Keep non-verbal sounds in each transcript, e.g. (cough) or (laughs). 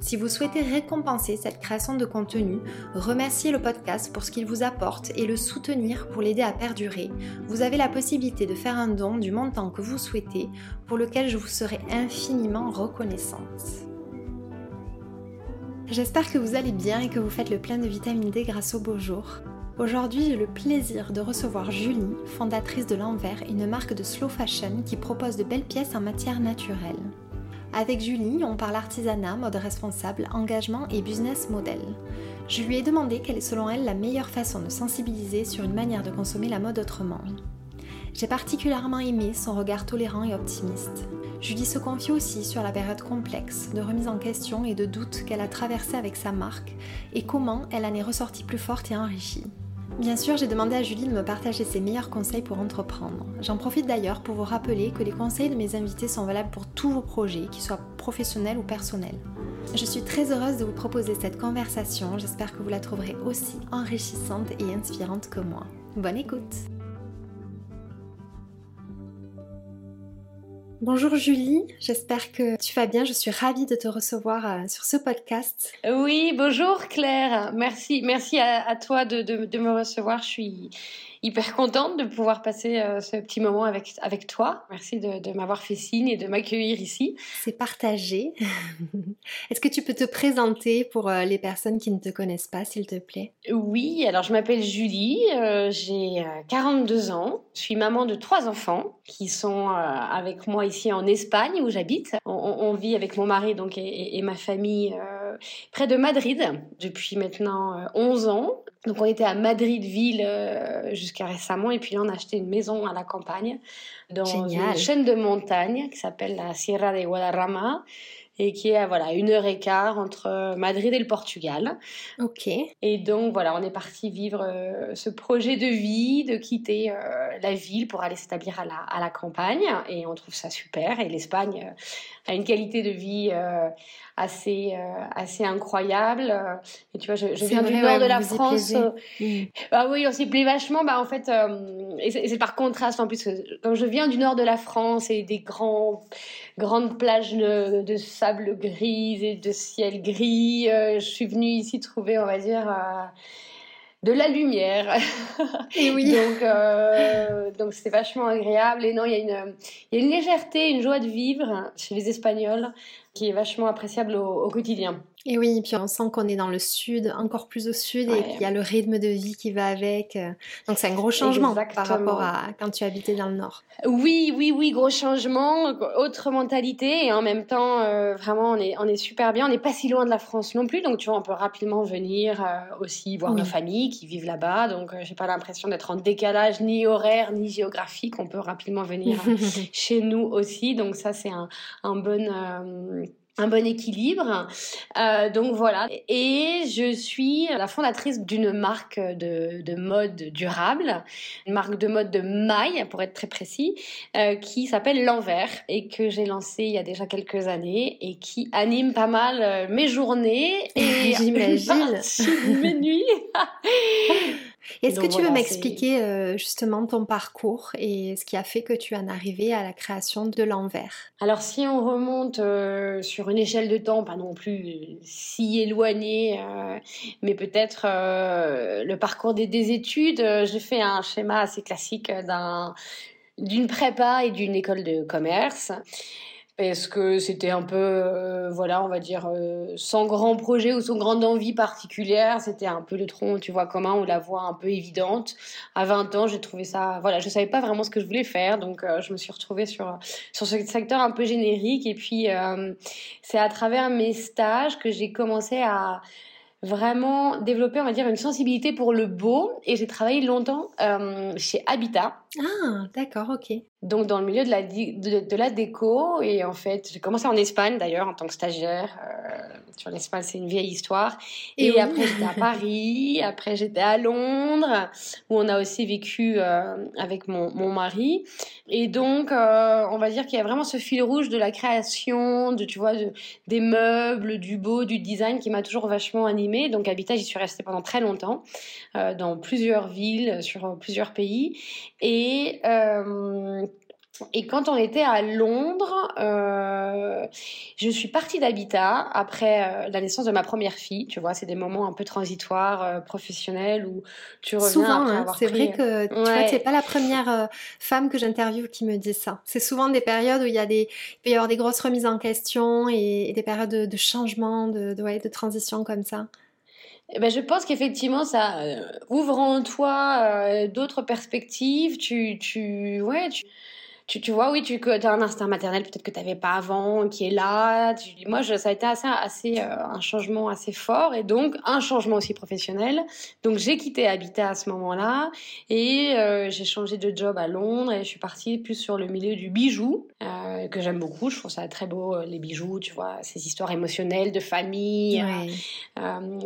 Si vous souhaitez récompenser cette création de contenu, remercier le podcast pour ce qu'il vous apporte et le soutenir pour l'aider à perdurer, vous avez la possibilité de faire un don du montant que vous souhaitez, pour lequel je vous serai infiniment reconnaissante. J'espère que vous allez bien et que vous faites le plein de vitamine D grâce au beau jour. Aujourd'hui, j'ai le plaisir de recevoir Julie, fondatrice de l'Envers, une marque de slow fashion qui propose de belles pièces en matière naturelle. Avec Julie, on parle artisanat, mode responsable, engagement et business model. Je lui ai demandé quelle est selon elle la meilleure façon de sensibiliser sur une manière de consommer la mode autrement. J'ai particulièrement aimé son regard tolérant et optimiste. Julie se confie aussi sur la période complexe de remise en question et de doute qu'elle a traversée avec sa marque et comment elle en est ressortie plus forte et enrichie. Bien sûr, j'ai demandé à Julie de me partager ses meilleurs conseils pour entreprendre. J'en profite d'ailleurs pour vous rappeler que les conseils de mes invités sont valables pour tous vos projets, qu'ils soient professionnels ou personnels. Je suis très heureuse de vous proposer cette conversation, j'espère que vous la trouverez aussi enrichissante et inspirante que moi. Bonne écoute Bonjour Julie, j'espère que tu vas bien. Je suis ravie de te recevoir euh, sur ce podcast. Oui, bonjour Claire. Merci, merci à, toi de, de, me recevoir. Je suis hyper contente de pouvoir passer euh, ce petit moment avec, avec toi. Merci de, m'avoir fait signe et de m'accueillir ici. C'est partagé. (laughs) Est-ce que tu peux te présenter pour euh, les personnes qui ne te connaissent pas, s'il te plaît? Oui, alors je m'appelle Julie, euh, j'ai 42 ans, je suis maman de trois enfants qui sont avec moi ici en Espagne où j'habite. On, vit avec mon mari donc et, et ma famille près de Madrid depuis maintenant 11 ans. Donc on était à Madrid ville euh, jusqu'à récemment et puis là on a acheté une maison à la campagne dans une chaîne de montagnes qui s'appelle la Sierra de Guadarrama et qui est à voilà une heure et quart entre Madrid et le Portugal. Ok. Et donc voilà, on est parti vivre euh, ce projet de vie, de quitter euh, la ville pour aller s'établir à la, à la campagne et on trouve ça super. Et l'Espagne a une qualité de vie assez euh, assez incroyable. Et tu vois, je, je viens du nord de la France. Ah oui, on s'y plaît vachement. Bah en fait, euh, et c'est par contraste en plus. Comme je viens du nord de la France et des grands grandes plages de, de sable gris et de ciel gris, euh, je suis venue ici trouver, on va dire de la lumière. (laughs) Et oui. donc, euh, donc c'est vachement agréable. Et non, il y, y a une légèreté, une joie de vivre chez les Espagnols qui est vachement appréciable au, quotidien. Et oui, puis on sent qu'on est dans le sud, encore plus au sud, et qu'il y a le rythme de vie qui va avec. Donc c'est un gros changement par rapport à quand tu habitais dans le nord. Oui, oui, oui, gros changement, autre mentalité, et en même temps, euh, vraiment, on est, on est super bien. On n'est pas si loin de la France non plus, donc tu vois, on peut rapidement venir euh, aussi voir nos familles qui vivent là-bas. Donc euh, j'ai pas l'impression d'être en décalage ni horaire ni géographique. On peut rapidement venir (laughs) chez nous aussi. Donc ça, c'est un, un bon un bon équilibre. Euh, donc voilà. Et je suis la fondatrice d'une marque de, de, mode durable, une marque de mode de maille, pour être très précis, euh, qui s'appelle L'Envers et que j'ai lancée il y a déjà quelques années et qui anime pas mal euh, mes journées et (laughs) mes nuits. (laughs) Est-ce que tu veux m'expliquer euh, justement ton parcours et ce qui a fait que tu en arrivé à la création de l'envers? Alors si on remonte euh, sur une échelle de temps, pas non plus si éloignée, euh, mais peut-être le parcours des, des études, j'ai fait un schéma assez classique d'un d'une prépa et d'une école de commerce parce que c'était un peu, euh, voilà, on va dire, euh, sans grand projet ou sans grande envie particulière. C'était un peu le tronc, tu vois, commun ou la voie un peu évidente. À 20 ans, j'ai trouvé ça, voilà, je savais pas vraiment ce que je voulais faire, donc euh, je me suis retrouvée sur sur ce secteur un peu générique. Et puis, c'est à travers mes stages que j'ai commencé à vraiment développer, on va dire, une sensibilité pour le beau. Et j'ai travaillé longtemps chez Habitat. Ah, d'accord, ok donc dans le milieu de la, de, la déco. Et en fait, j'ai commencé en Espagne d'ailleurs en tant que stagiaire. Euh, sur l'Espagne, c'est une vieille histoire. Et, après, j'étais à (laughs) Paris. Après, j'étais à Londres, où on a aussi vécu euh, avec mon, mon, mari. Et donc, euh, on va dire qu'il y a vraiment ce fil rouge de la création, de tu vois, des meubles, du beau, du design qui m'a toujours vachement animée. Donc, Habitat, j'y suis restée pendant très longtemps, dans plusieurs villes, sur plusieurs pays. Et et quand on était à Londres, euh, je suis partie d'Habitat après euh, la naissance de ma première fille. Tu vois, c'est des moments un peu transitoires, euh, professionnels où tu reviens souvent, hein, c'est vrai que tu vois, c'est pas la première femme que j'interviewe qui me dit ça. C'est souvent des périodes où il y a des, il peut y avoir des grosses remises en question et, des périodes de, de changement, de, de, ouais, de transition comme ça. Eh ben, je pense qu'effectivement, ça ouvre en toi d'autres perspectives. Tu, tu, ouais, tu, tu, tu vois, oui, tu as un instinct maternel peut-être que tu n'avais pas avant, qui est là. moi, je, ça a été assez, assez euh, un changement assez fort et donc un changement aussi professionnel. Donc j'ai quitté Habitat à ce moment-là et euh, j'ai changé de job à Londres et je suis partie plus sur le milieu du bijou euh, que j'aime beaucoup. Je trouve ça très beau les bijoux, tu vois, ces histoires émotionnelles de famille,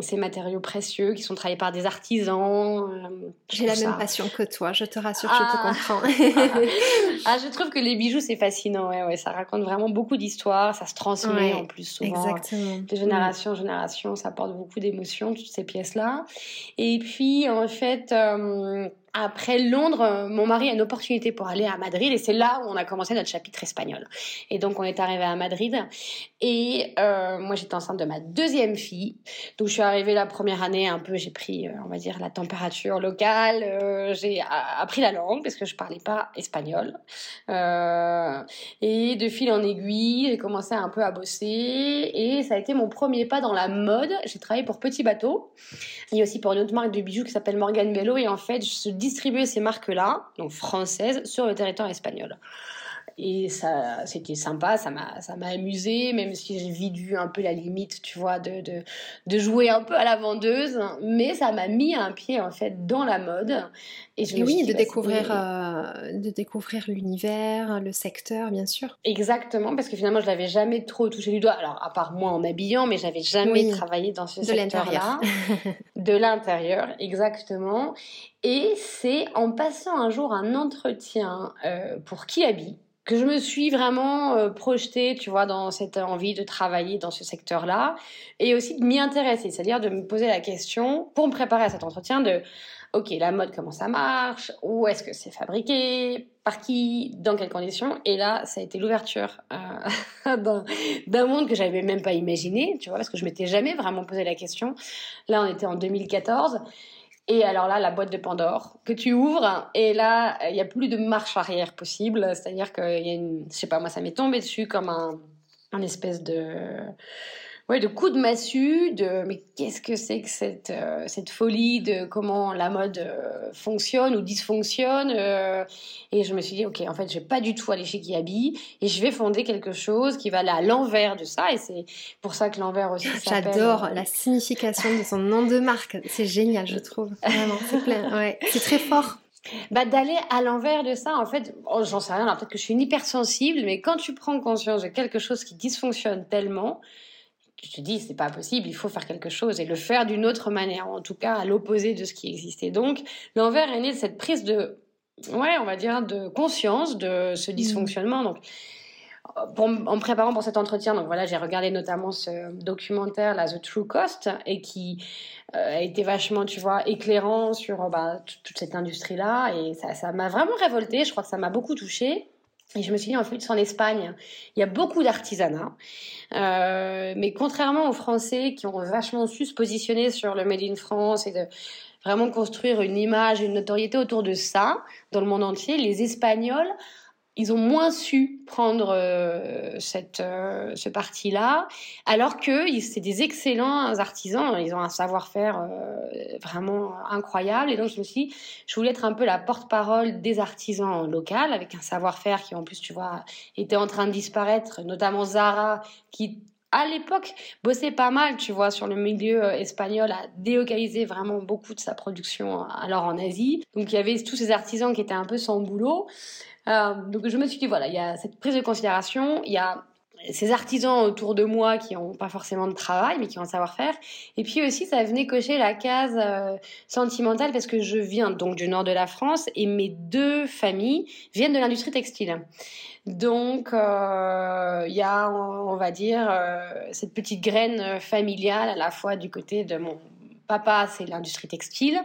ces matériaux précieux qui sont travaillés par des artisans. j'ai la même passion que toi. Je te rassure, je te ah. comprends. (laughs) ah, je trouve que les bijoux, c'est fascinant. Ouais, ouais, ça raconte vraiment beaucoup d'histoires. Ça se transmet en plus souvent. De génération en génération. Ça apporte beaucoup d'émotions, toutes ces pièces-là. Et puis, en fait, euh, après Londres, euh, mon mari a une opportunité pour aller à Madrid et c'est là où on a commencé notre chapitre espagnol. Et donc on est arrivé à Madrid et euh, moi j'étais enceinte de ma deuxième fille. Donc je suis arrivée la première année un peu, j'ai pris, euh, on va dire, la température locale, j'ai appris la langue parce que je parlais pas espagnol. Et de fil en aiguille, j'ai commencé un peu à bosser et ça a été mon premier pas dans la mode. J'ai travaillé pour Petit Bateau et aussi pour une autre marque de bijoux qui s'appelle Morgan Bello et en fait je distribuer ces marques-là, donc françaises, sur le territoire espagnol. Et ça, c'était sympa, ça m'a, ça m'a amusé, même si j'ai vidu un peu la limite, tu vois, de, de, de jouer un peu à la vendeuse. Mais ça m'a mis un pied, en fait, dans la mode. Et, je oui, de, bah, découvrir, euh, de découvrir l'univers, le secteur, bien sûr. Exactement, parce que finalement, je l'avais jamais trop touché du doigt. Alors, à part moi en habillant, mais j'avais jamais travaillé dans ce secteur-là. (laughs) de l'intérieur, exactement. Et c'est en passant un jour un entretien euh, pour Kiabi que je me suis vraiment euh, projetée, tu vois, dans cette envie de travailler dans ce secteur-là et aussi de m'y intéresser, c'est-à-dire de me poser la question pour me préparer à cet entretien de ok, la mode, comment ça marche, où est-ce que c'est fabriqué, par qui, dans quelles conditions? Et là, ça a été l'ouverture euh, (laughs) d'un monde que j'avais même pas imaginé, tu vois, parce que je m'étais jamais vraiment posé la question. Là, on était en 2014. Et alors là, la boîte de Pandore que tu ouvres, et là, il n'y a plus de marche arrière possible. C'est-à-dire qu'il y a une, je sais pas, moi, ça m'est tombé dessus comme un, un espèce de, ouais, de coups de massue, de mais qu'est-ce que c'est que cette, euh, cette folie de comment la mode euh, fonctionne ou dysfonctionne. Euh, et je me suis dit, ok, en fait, je vais pas du tout aller chez Kiabi et je vais fonder quelque chose qui va aller à l'envers de ça. Et c'est pour ça que l'envers aussi J'adore la signification de son nom de marque. C'est génial, je trouve. Vraiment, c'est plein. Ouais, c'est très fort. Bah, d'aller à l'envers de ça, en fait, oh, j'en sais rien, peut-être que je suis une hypersensible, mais quand tu prends conscience de quelque chose qui dysfonctionne tellement, tu te dis c'est pas possible, il faut faire quelque chose et le faire d'une autre manière, en tout cas à l'opposé de ce qui existait. Donc l'envers est né de cette prise de, ouais, on va dire, de conscience de ce dysfonctionnement. Donc pour, en me préparant pour cet entretien, donc voilà, j'ai regardé notamment ce documentaire, là, The True Cost, et qui euh, a été vachement, tu vois, éclairant sur bah, toute cette industrie-là, et ça m'a vraiment révolté. Je crois que ça m'a beaucoup touchée. Et je me suis dit, en fait, en Espagne, il y a beaucoup d'artisanat. Euh, mais contrairement aux Français qui ont vachement su se positionner sur le Made in France et de, vraiment construire une image, une notoriété autour de ça dans le monde entier. Les Espagnols ils ont moins su prendre euh, euh, ce parti-là, alors que c'est des excellents artisans, ils ont un savoir-faire euh, vraiment incroyable. Et donc, je me suis je voulais être un peu la porte-parole des artisans locaux, avec un savoir-faire qui, en plus, tu vois, était en train de disparaître, notamment Zara, qui à l'époque, bossait pas mal, tu vois, sur le milieu espagnol, a délocalisé vraiment beaucoup de sa production alors en Asie. Donc il y avait tous ces artisans qui étaient un peu sans boulot. Euh, donc je me suis dit, voilà, il y a cette prise de considération, il y a ces artisans autour de moi qui n'ont pas forcément de travail, mais qui ont un savoir-faire. Et puis aussi, ça venait cocher la case euh, sentimentale parce que je viens donc du nord de la France et mes deux familles viennent de l'industrie textile. Donc, euh, il y a, on va dire, cette petite graine familiale à la fois du côté de mon papa, c'est l'industrie textile.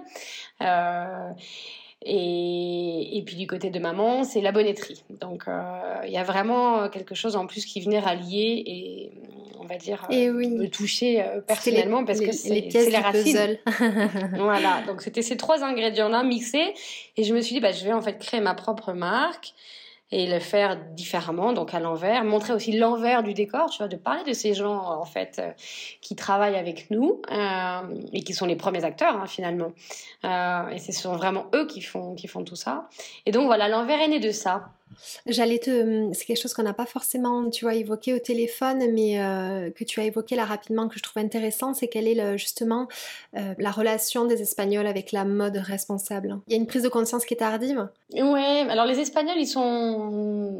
Et, et, puis du côté de maman, c'est la bonnetterie. Donc euh, il y a vraiment quelque chose en plus qui venait rallier et on va dire et oui. me toucher euh, personnellement parce que c'est les, les racines. (laughs) (laughs) voilà, donc c'était ces trois ingrédients-là mixés et je me suis dit bah je vais en fait créer ma propre marque et le faire différemment, donc à l'envers, montrer aussi l'envers du décor, tu vois, de parler de ces gens en fait euh, qui travaillent avec nous euh, et qui sont les premiers acteurs hein, finalement. Euh, et ce sont vraiment eux qui font qui font tout ça. Et donc voilà, l'envers est né de ça. J'allais te. Hum, c'est quelque chose qu'on n'a pas forcément, tu vois, évoqué au téléphone, mais euh, que tu as évoqué là rapidement, que je trouve intéressant, c'est quelle est justement euh, la relation des Espagnols avec la mode responsable? Il y a une prise de conscience qui est tardive? Ouais, alors les Espagnols, ils sont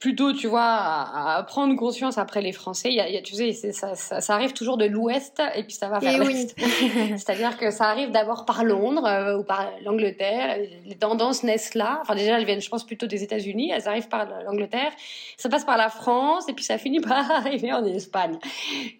plutôt, tu vois, à, prendre conscience après les Français. Il y a, tu sais, ça, ça, arrive toujours de l'Ouest et puis ça va vers l'Est. (laughs) C'est-à-dire que ça arrive d'abord par Londres euh, ou par l'Angleterre. Les tendances naissent là. Enfin, déjà, elles viennent, je pense, plutôt des États-Unis. Elles arrivent par l'Angleterre. Ça passe par la France et puis ça finit par (laughs) arriver en Espagne.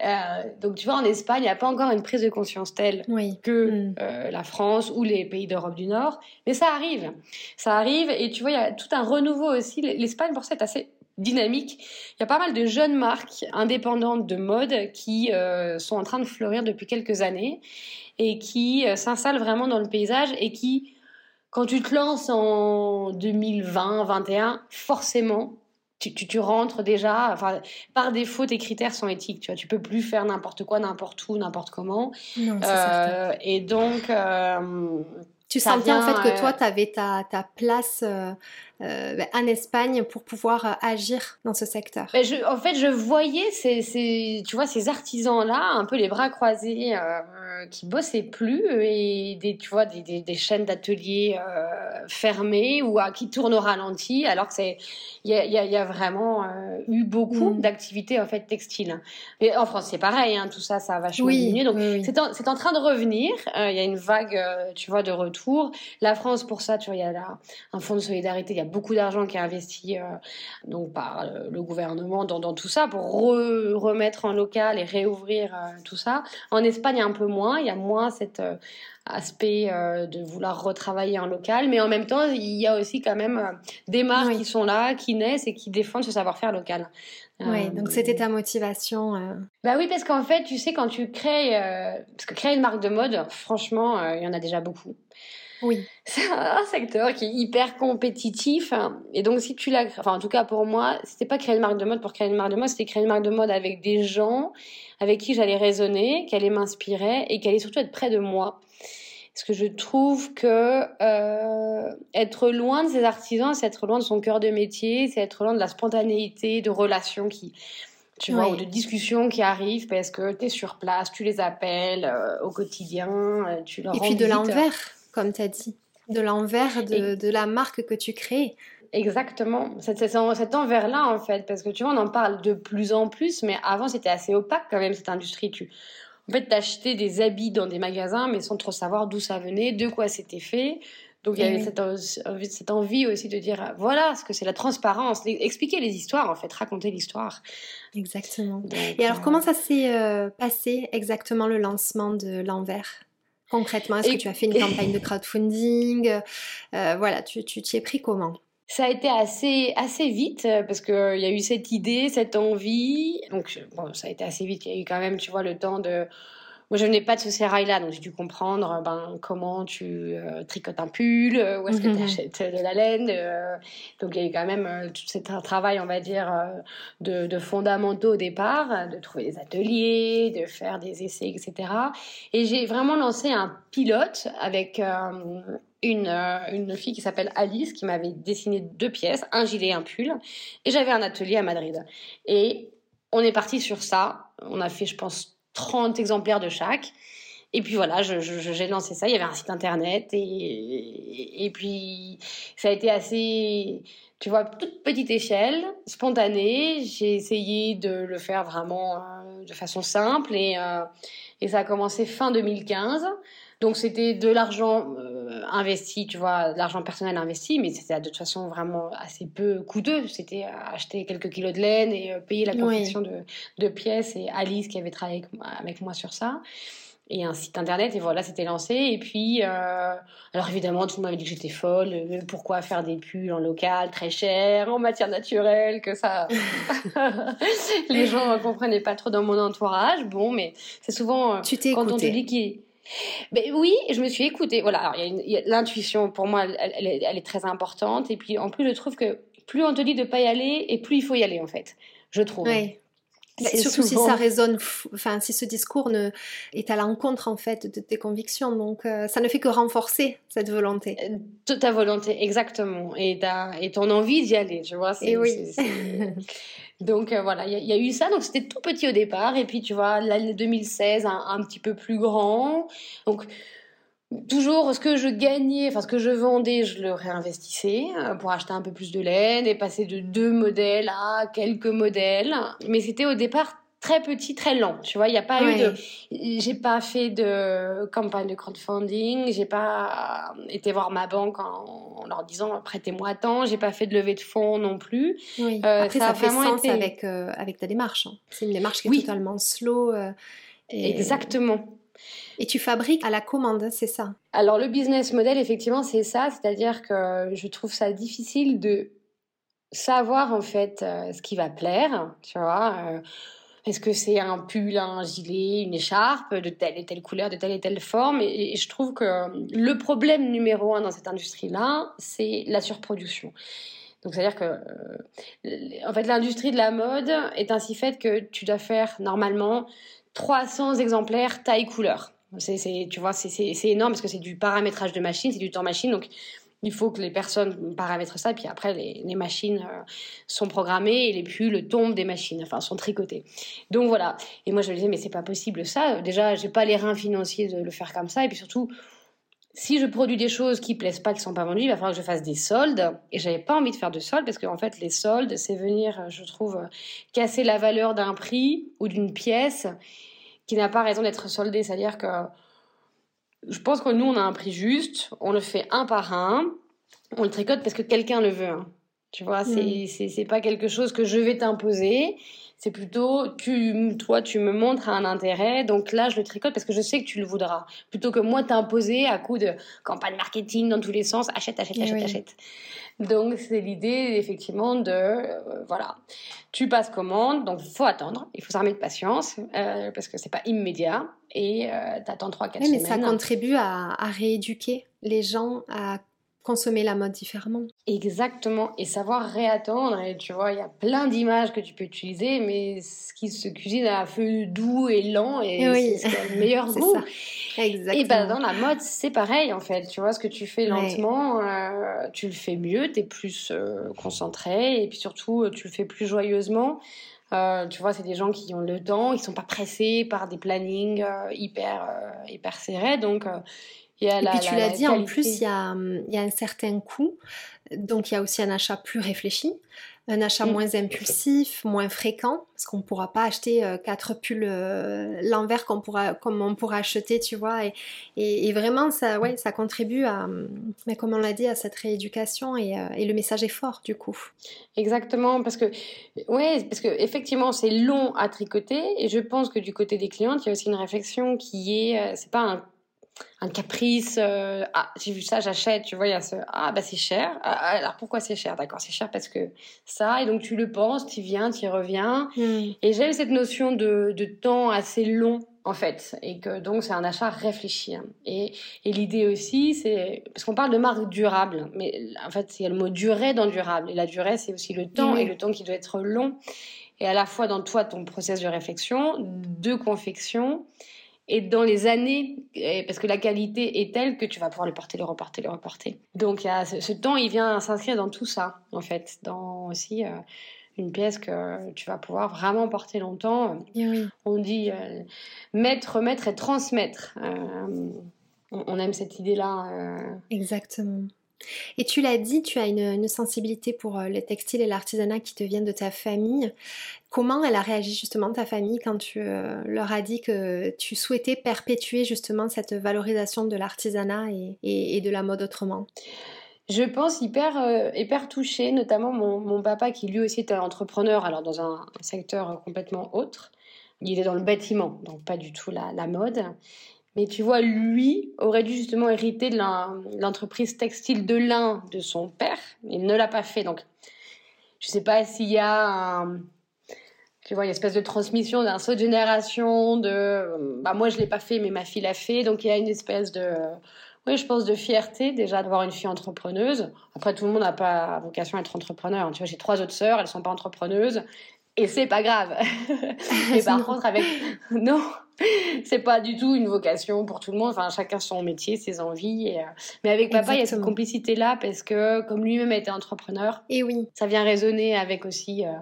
Euh, donc, tu vois, en Espagne, il n'y a pas encore une prise de conscience telle que mm. euh, la France ou les pays d'Europe du Nord. Mais ça arrive. Ça arrive et tu vois, il y a tout un renouveau aussi. L'Espagne, pour ça, est assez dynamique. Il y a pas mal de jeunes marques indépendantes de mode qui euh, sont en train de fleurir depuis quelques années et qui euh, s'installent vraiment dans le paysage et qui, quand tu te lances en 2020-21, forcément, tu, tu, rentres déjà, enfin, par défaut, tes critères sont éthiques. Tu vois, tu peux plus faire n'importe quoi, n'importe où, n'importe comment. Non, euh, et donc, euh, tu sentais en fait que toi, tu avais ta, ta place en Espagne pour pouvoir euh, agir dans ce secteur ben, je, En fait, je voyais ces, ces tu vois, ces artisans-là, un peu les bras croisés, euh, qui bossaient plus et des, tu vois, des, des, des chaînes d'ateliers euh, fermées ou à, qui tournent au ralenti, alors que c'est, il y a, y, a, y a, vraiment eu beaucoup mm. d'activités en fait textiles. Mais en France, c'est pareil, hein, tout ça, ça a vachement oui, diminué. Donc, oui, c'est en, en, train de revenir. Il y a une vague, tu vois, de retour. La France, pour ça, tu vois, il y a là, un fonds de solidarité, il y a beaucoup d'argent qui est investi euh, donc par le gouvernement dans, dans tout ça pour remettre en local et réouvrir euh, tout ça. En Espagne, un peu moins, il y a moins cet euh, aspect de vouloir retravailler en local, mais en même temps, il y a aussi quand même des marques qui sont là, qui naissent et qui défendent ce savoir-faire local. Oui, donc c'était ta motivation. Bah oui, parce qu'en fait, tu sais, quand tu crées, parce que créer une marque de mode, franchement, il y en a déjà beaucoup. Oui. (laughs) C'est un secteur qui est hyper compétitif. Et donc, si tu l'as, enfin, en tout cas, pour moi, c'était pas créer une marque de mode pour créer une marque de mode, c'était créer une marque de mode avec des gens avec qui j'allais raisonner, qui allaient m'inspirer et qui allaient surtout être près de moi. Parce que je trouve que euh, être loin de ces artisans, c'est être loin de son cœur de métier, c'est être loin de la spontanéité, de relations qui, tu vois, ou de discussions qui arrivent parce que tu es sur place, tu les appelles euh, au quotidien, euh, tu leur Et puis de l'envers comme tu as dit, de l'envers de, de, la marque que tu crées. Exactement, cet, cet envers-là en fait, parce que tu vois, on en parle de plus en plus, mais avant c'était assez opaque quand même cette industrie. Tu, en fait, t'achetais des habits dans des magasins, mais sans trop savoir d'où ça venait, de quoi c'était fait. Donc il y avait cette, cette, envie aussi de dire voilà ce que c'est la transparence, expliquer les histoires en fait, raconter l'histoire. Exactement. Et alors comment ça s'est euh, passé exactement le lancement de l'envers? Concrètement, est-ce que tu as fait une campagne de crowdfunding? Euh, Voilà, tu t'y es pris comment? Ça a été assez assez vite euh, parce que euh, il y a eu cette idée, cette envie. Donc bon, ça a été assez vite. Il y a eu quand même, tu vois, le temps de moi, je venais pas de ce sérail-là, donc j'ai dû comprendre ben, comment tu euh, tricotes un pull, euh, où est-ce que tu achètes de la laine. Euh. donc il y a eu quand même tout cet travail, on va dire, de, de, fondamentaux au départ, de trouver des ateliers, de faire des essais, etc. Et j'ai vraiment lancé un pilote avec une, une fille qui s'appelle Alice, qui m'avait dessiné deux pièces, un gilet et un pull. Et j'avais un atelier à Madrid. Et on est parti sur ça. On a fait, je pense, 30 exemplaires de chaque. Et puis voilà, j'ai je, lancé ça. Il y avait un site internet et, et, puis ça a été assez, tu vois, toute petite échelle, spontanée. J'ai essayé de le faire vraiment euh, de façon simple et, euh, et ça a commencé fin 2015. Donc c'était de l'argent euh, investi, tu vois, de l'argent personnel investi, mais c'était de toute façon vraiment assez peu coûteux. C'était acheter quelques kilos de laine et euh, payer la confection de, de, pièces. Et Alice qui avait travaillé avec moi, sur ça. Et un site internet, et voilà, c'était lancé. Et puis, euh, alors évidemment, tout le monde m'avait dit que j'étais folle. Pourquoi faire des pulls en local, très cher, en matière naturelle, que ça. (laughs) (laughs) Les gens ne comprenaient pas trop dans mon entourage. Bon, mais c'est souvent. Tu quand on te dit oui, je me suis écoutée. Voilà, l'intuition pour moi, elle, est, très importante. Et puis en plus, je trouve que plus on te dit de pas y aller, et plus il faut y aller en fait. Je trouve. Surtout si ça (laughs) résonne, enfin si ce discours ne, est à l'encontre en fait de tes convictions, donc euh, ça ne fait que renforcer cette volonté. Euh, toute ta volonté, exactement, et, et ton envie d'y aller, tu vois. Et oui. (laughs) Donc euh, voilà, il y, a eu ça. Donc c'était tout petit au départ. Et puis tu vois, l'année 2016, un, petit peu plus grand. Donc toujours ce que je gagnais, enfin ce que je vendais, je le réinvestissais euh, pour acheter un peu plus de laine et passer de deux modèles à quelques modèles. Mais c'était au départ très petit, très lent. Tu vois, il n'y a pas eu de, j'ai pas fait de campagne de crowdfunding, j'ai pas été voir ma banque en, leur disant prêtez-moi tant, j'ai pas fait de levée de fonds non plus. Oui. Euh, Après, ça, fait sens avec euh, avec ta démarche. Hein. C'est une démarche qui est totalement slow. Euh, Exactement. Et tu fabriques à la commande, c'est ça? Alors le business model, effectivement, c'est ça. C'est-à-dire que je trouve ça difficile de savoir en fait ce qui va plaire. Tu vois est-ce que c'est un pull, un gilet, une écharpe de telle et telle couleur, de telle et telle forme et, je trouve que euh, le problème numéro un dans cette industrie-là, c'est la surproduction. Donc, c'est-à-dire que, euh, en fait, l'industrie de la mode est ainsi faite que tu dois faire normalement 300 exemplaires taille couleur. C'est, tu vois, c'est énorme parce que c'est du paramétrage de machine, c'est du temps machine. Donc, il faut que les personnes paramètrent ça, puis après les, machines euh, sont programmées et les pulls tombent des machines, enfin sont tricotés. Donc voilà. Et moi je me disais mais c'est pas possible ça. Déjà j'ai pas les reins financiers de le faire comme ça, et puis surtout si je produis des choses qui plaisent pas, qui sont pas vendues, il va falloir que je fasse des soldes. Et j'avais pas envie de faire de soldes parce qu'en fait les soldes c'est venir, je trouve, casser la valeur d'un prix ou d'une pièce qui n'a pas raison d'être soldée. C'est-à-dire que je pense que nous, on a un prix juste, on le fait un par un, on le tricote parce que quelqu'un le veut. Hein. Tu vois, mm. c'est c'est pas quelque chose que je vais t'imposer. C'est plutôt, tu, toi, tu me montres un intérêt, donc là, je le tricote parce que je sais que tu le voudras. Plutôt que moi t'imposer à coup de campagne marketing dans tous les sens, achète, achète, achète, achète. Donc, c'est l'idée, effectivement, de, euh, voilà, tu passes commande, donc faut attendre, il faut s'armer de patience, euh, parce que c'est pas immédiat, et euh, t'attends 3-4 oui, mais ça contribue à, à rééduquer les gens à consommer la mode différemment. Exactement, et savoir réattendre. Et tu vois, il y a plein d'images que tu peux utiliser, mais ce qui se cuisine à feu doux et lent, et c'est le (laughs) meilleur goût. Ça. Exactement. Et ben dans la mode, c'est pareil en fait. Tu vois, ce que tu fais lentement, euh, tu le fais mieux, tu es plus euh, concentré, et puis surtout, tu le fais plus joyeusement. Euh, tu vois, c'est des gens qui ont le temps, ils sont pas pressés par des plannings hyper hyper serrés, donc et, puis tu l'as dit, en plus, il y, a, il y a un certain coût. Donc il y a aussi un achat plus réfléchi, un achat mm. moins impulsif, moins fréquent, parce qu'on ne pourra pas acheter euh, quatre pulls euh, l'envers qu'on pourra, comme on pourra acheter, tu vois. Et, et, vraiment, ça, ouais, ça contribue à, mais comme on l'a dit, à cette rééducation et, euh, et, le message est fort du coup. Exactement, parce que, ouais, parce que effectivement, c'est long à tricoter, et je pense que du côté des clientes, il y a aussi une réflexion qui est, c'est pas un un caprice. Euh, ah, j'ai vu ça, j'achète. Tu vois, il y a ce ah bah c'est cher. Ah, ah, alors pourquoi c'est cher? D'accord, c'est cher parce que ça. Et donc tu le penses, tu viens, tu y reviens. Hmm. Et j'aime cette notion de, de, temps assez long en fait, et que donc c'est un achat réfléchi. Et, et l'idée aussi, c'est parce qu'on parle de marque durable, mais en fait, il y a le mot durée dans durable, et la durée, c'est aussi le temps, et le temps qui doit être long, et à la fois dans toi, ton process de réflexion, de confection, et dans les années, parce que la qualité est telle que tu vas pouvoir le porter, le reporter, le reporter. Donc il y a ce, temps, il vient s'inscrire dans tout ça, en fait, dans aussi euh, une pièce que tu vas pouvoir vraiment porter longtemps. oui. On dit euh, mettre, remettre et transmettre. Euh, on, aime cette idée-là. Exactement. Et tu l'as dit, tu as une, sensibilité pour le textile et l'artisanat qui te viennent de ta famille. Comment elle a réagi justement ta famille quand tu euh, leur as dit que tu souhaitais perpétuer justement cette valorisation de l'artisanat et, de la mode autrement? Je pense hyper, euh, touchée, notamment mon, papa qui lui aussi était entrepreneur, alors dans un, secteur complètement autre. Il est dans le bâtiment, donc pas du tout la mode. Mais tu vois, lui aurait dû justement hériter de l'entreprise textile de lin de son père. Il ne l'a pas fait. Donc, je ne sais pas s'il y a un, tu vois, une espèce de transmission d'un saut de génération, de bah moi je l'ai pas fait, mais ma fille l'a fait, donc il y a une espèce de oui, je pense de fierté déjà d'avoir une fille entrepreneuse. Après, tout le monde n'a pas vocation à être entrepreneur. Tu vois, j'ai trois autres sœurs, elles sont pas entrepreneuses, et c'est pas grave. (laughs) et par (laughs) contre, avec non, (laughs) c'est pas du tout une vocation pour tout le monde. Enfin, chacun son métier, ses envies. Euh, mais avec papa, il y a cette complicité là parce que comme lui-même était entrepreneur, et oui, ça vient résonner avec aussi euh,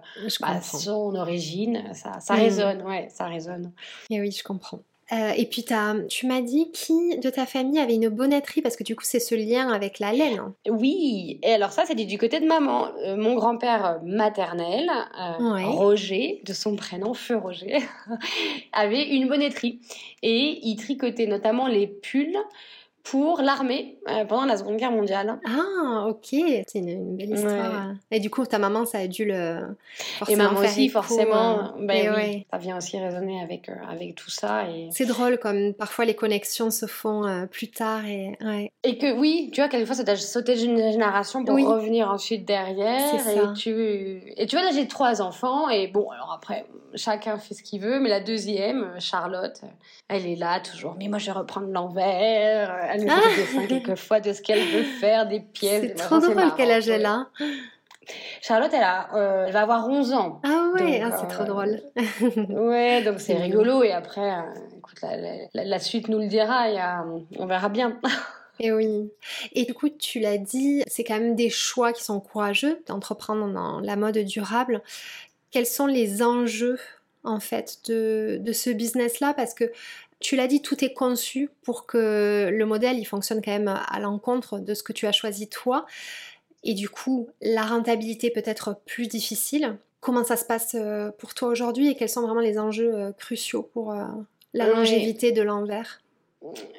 bah, son origine. Ça, ça mm. résonne, ouais, ça résonne. Et oui, je comprends. Euh, et puis tu m'as dit qui de ta famille avait une bonnetterie parce que du coup c'est ce lien avec la laine. Hein. Oui, et alors ça c'était du côté de maman. Euh, mon grand-père maternel, euh, Roger, de son prénom Feu Roger, (laughs) avait une bonnetterie et il tricotait notamment les pulls pour l'armée euh, pendant la Seconde Guerre mondiale. Ah, ok, c'est une, belle histoire. Et du coup, ta maman, ça a dû le. et maman aussi, forcément. Euh, ben, oui, Ça vient aussi résonner avec, euh, avec tout ça. Et... C'est drôle, comme parfois les connexions se font plus tard. Et, et que oui, tu vois, quelquefois, ça t'a sauté d'une génération pour revenir ensuite derrière. Et tu... et tu vois, là, j'ai trois enfants. Et bon, alors après, chacun fait ce qu'il veut. Mais la deuxième, Charlotte, elle est là toujours. Mais moi, je vais reprendre l'envers elle nous fait des dessins quelquefois de ce qu'elle veut faire, des pièces. C'est trop drôle quel âge elle a. Charlotte, elle, a, euh, elle va avoir 11 ans. Ah ouais, ah, c'est trop euh, drôle. (laughs) ouais, donc c'est rigolo. Et après, euh, écoute, la, suite nous le dira. Et, on verra bien. (laughs) Et oui. Et du coup, tu l'as dit, c'est quand même des choix qui sont courageux d'entreprendre dans la mode durable. Quels sont les enjeux en fait de, de ce business-là? Parce que tu l'as dit, tout est conçu pour que le modèle il fonctionne quand même à l'encontre de ce que tu as choisi toi. Et du coup, la rentabilité peut être plus difficile. Comment ça se passe euh, pour toi aujourd'hui et quels sont vraiment les enjeux euh, cruciaux pour euh, la longévité de l'envers?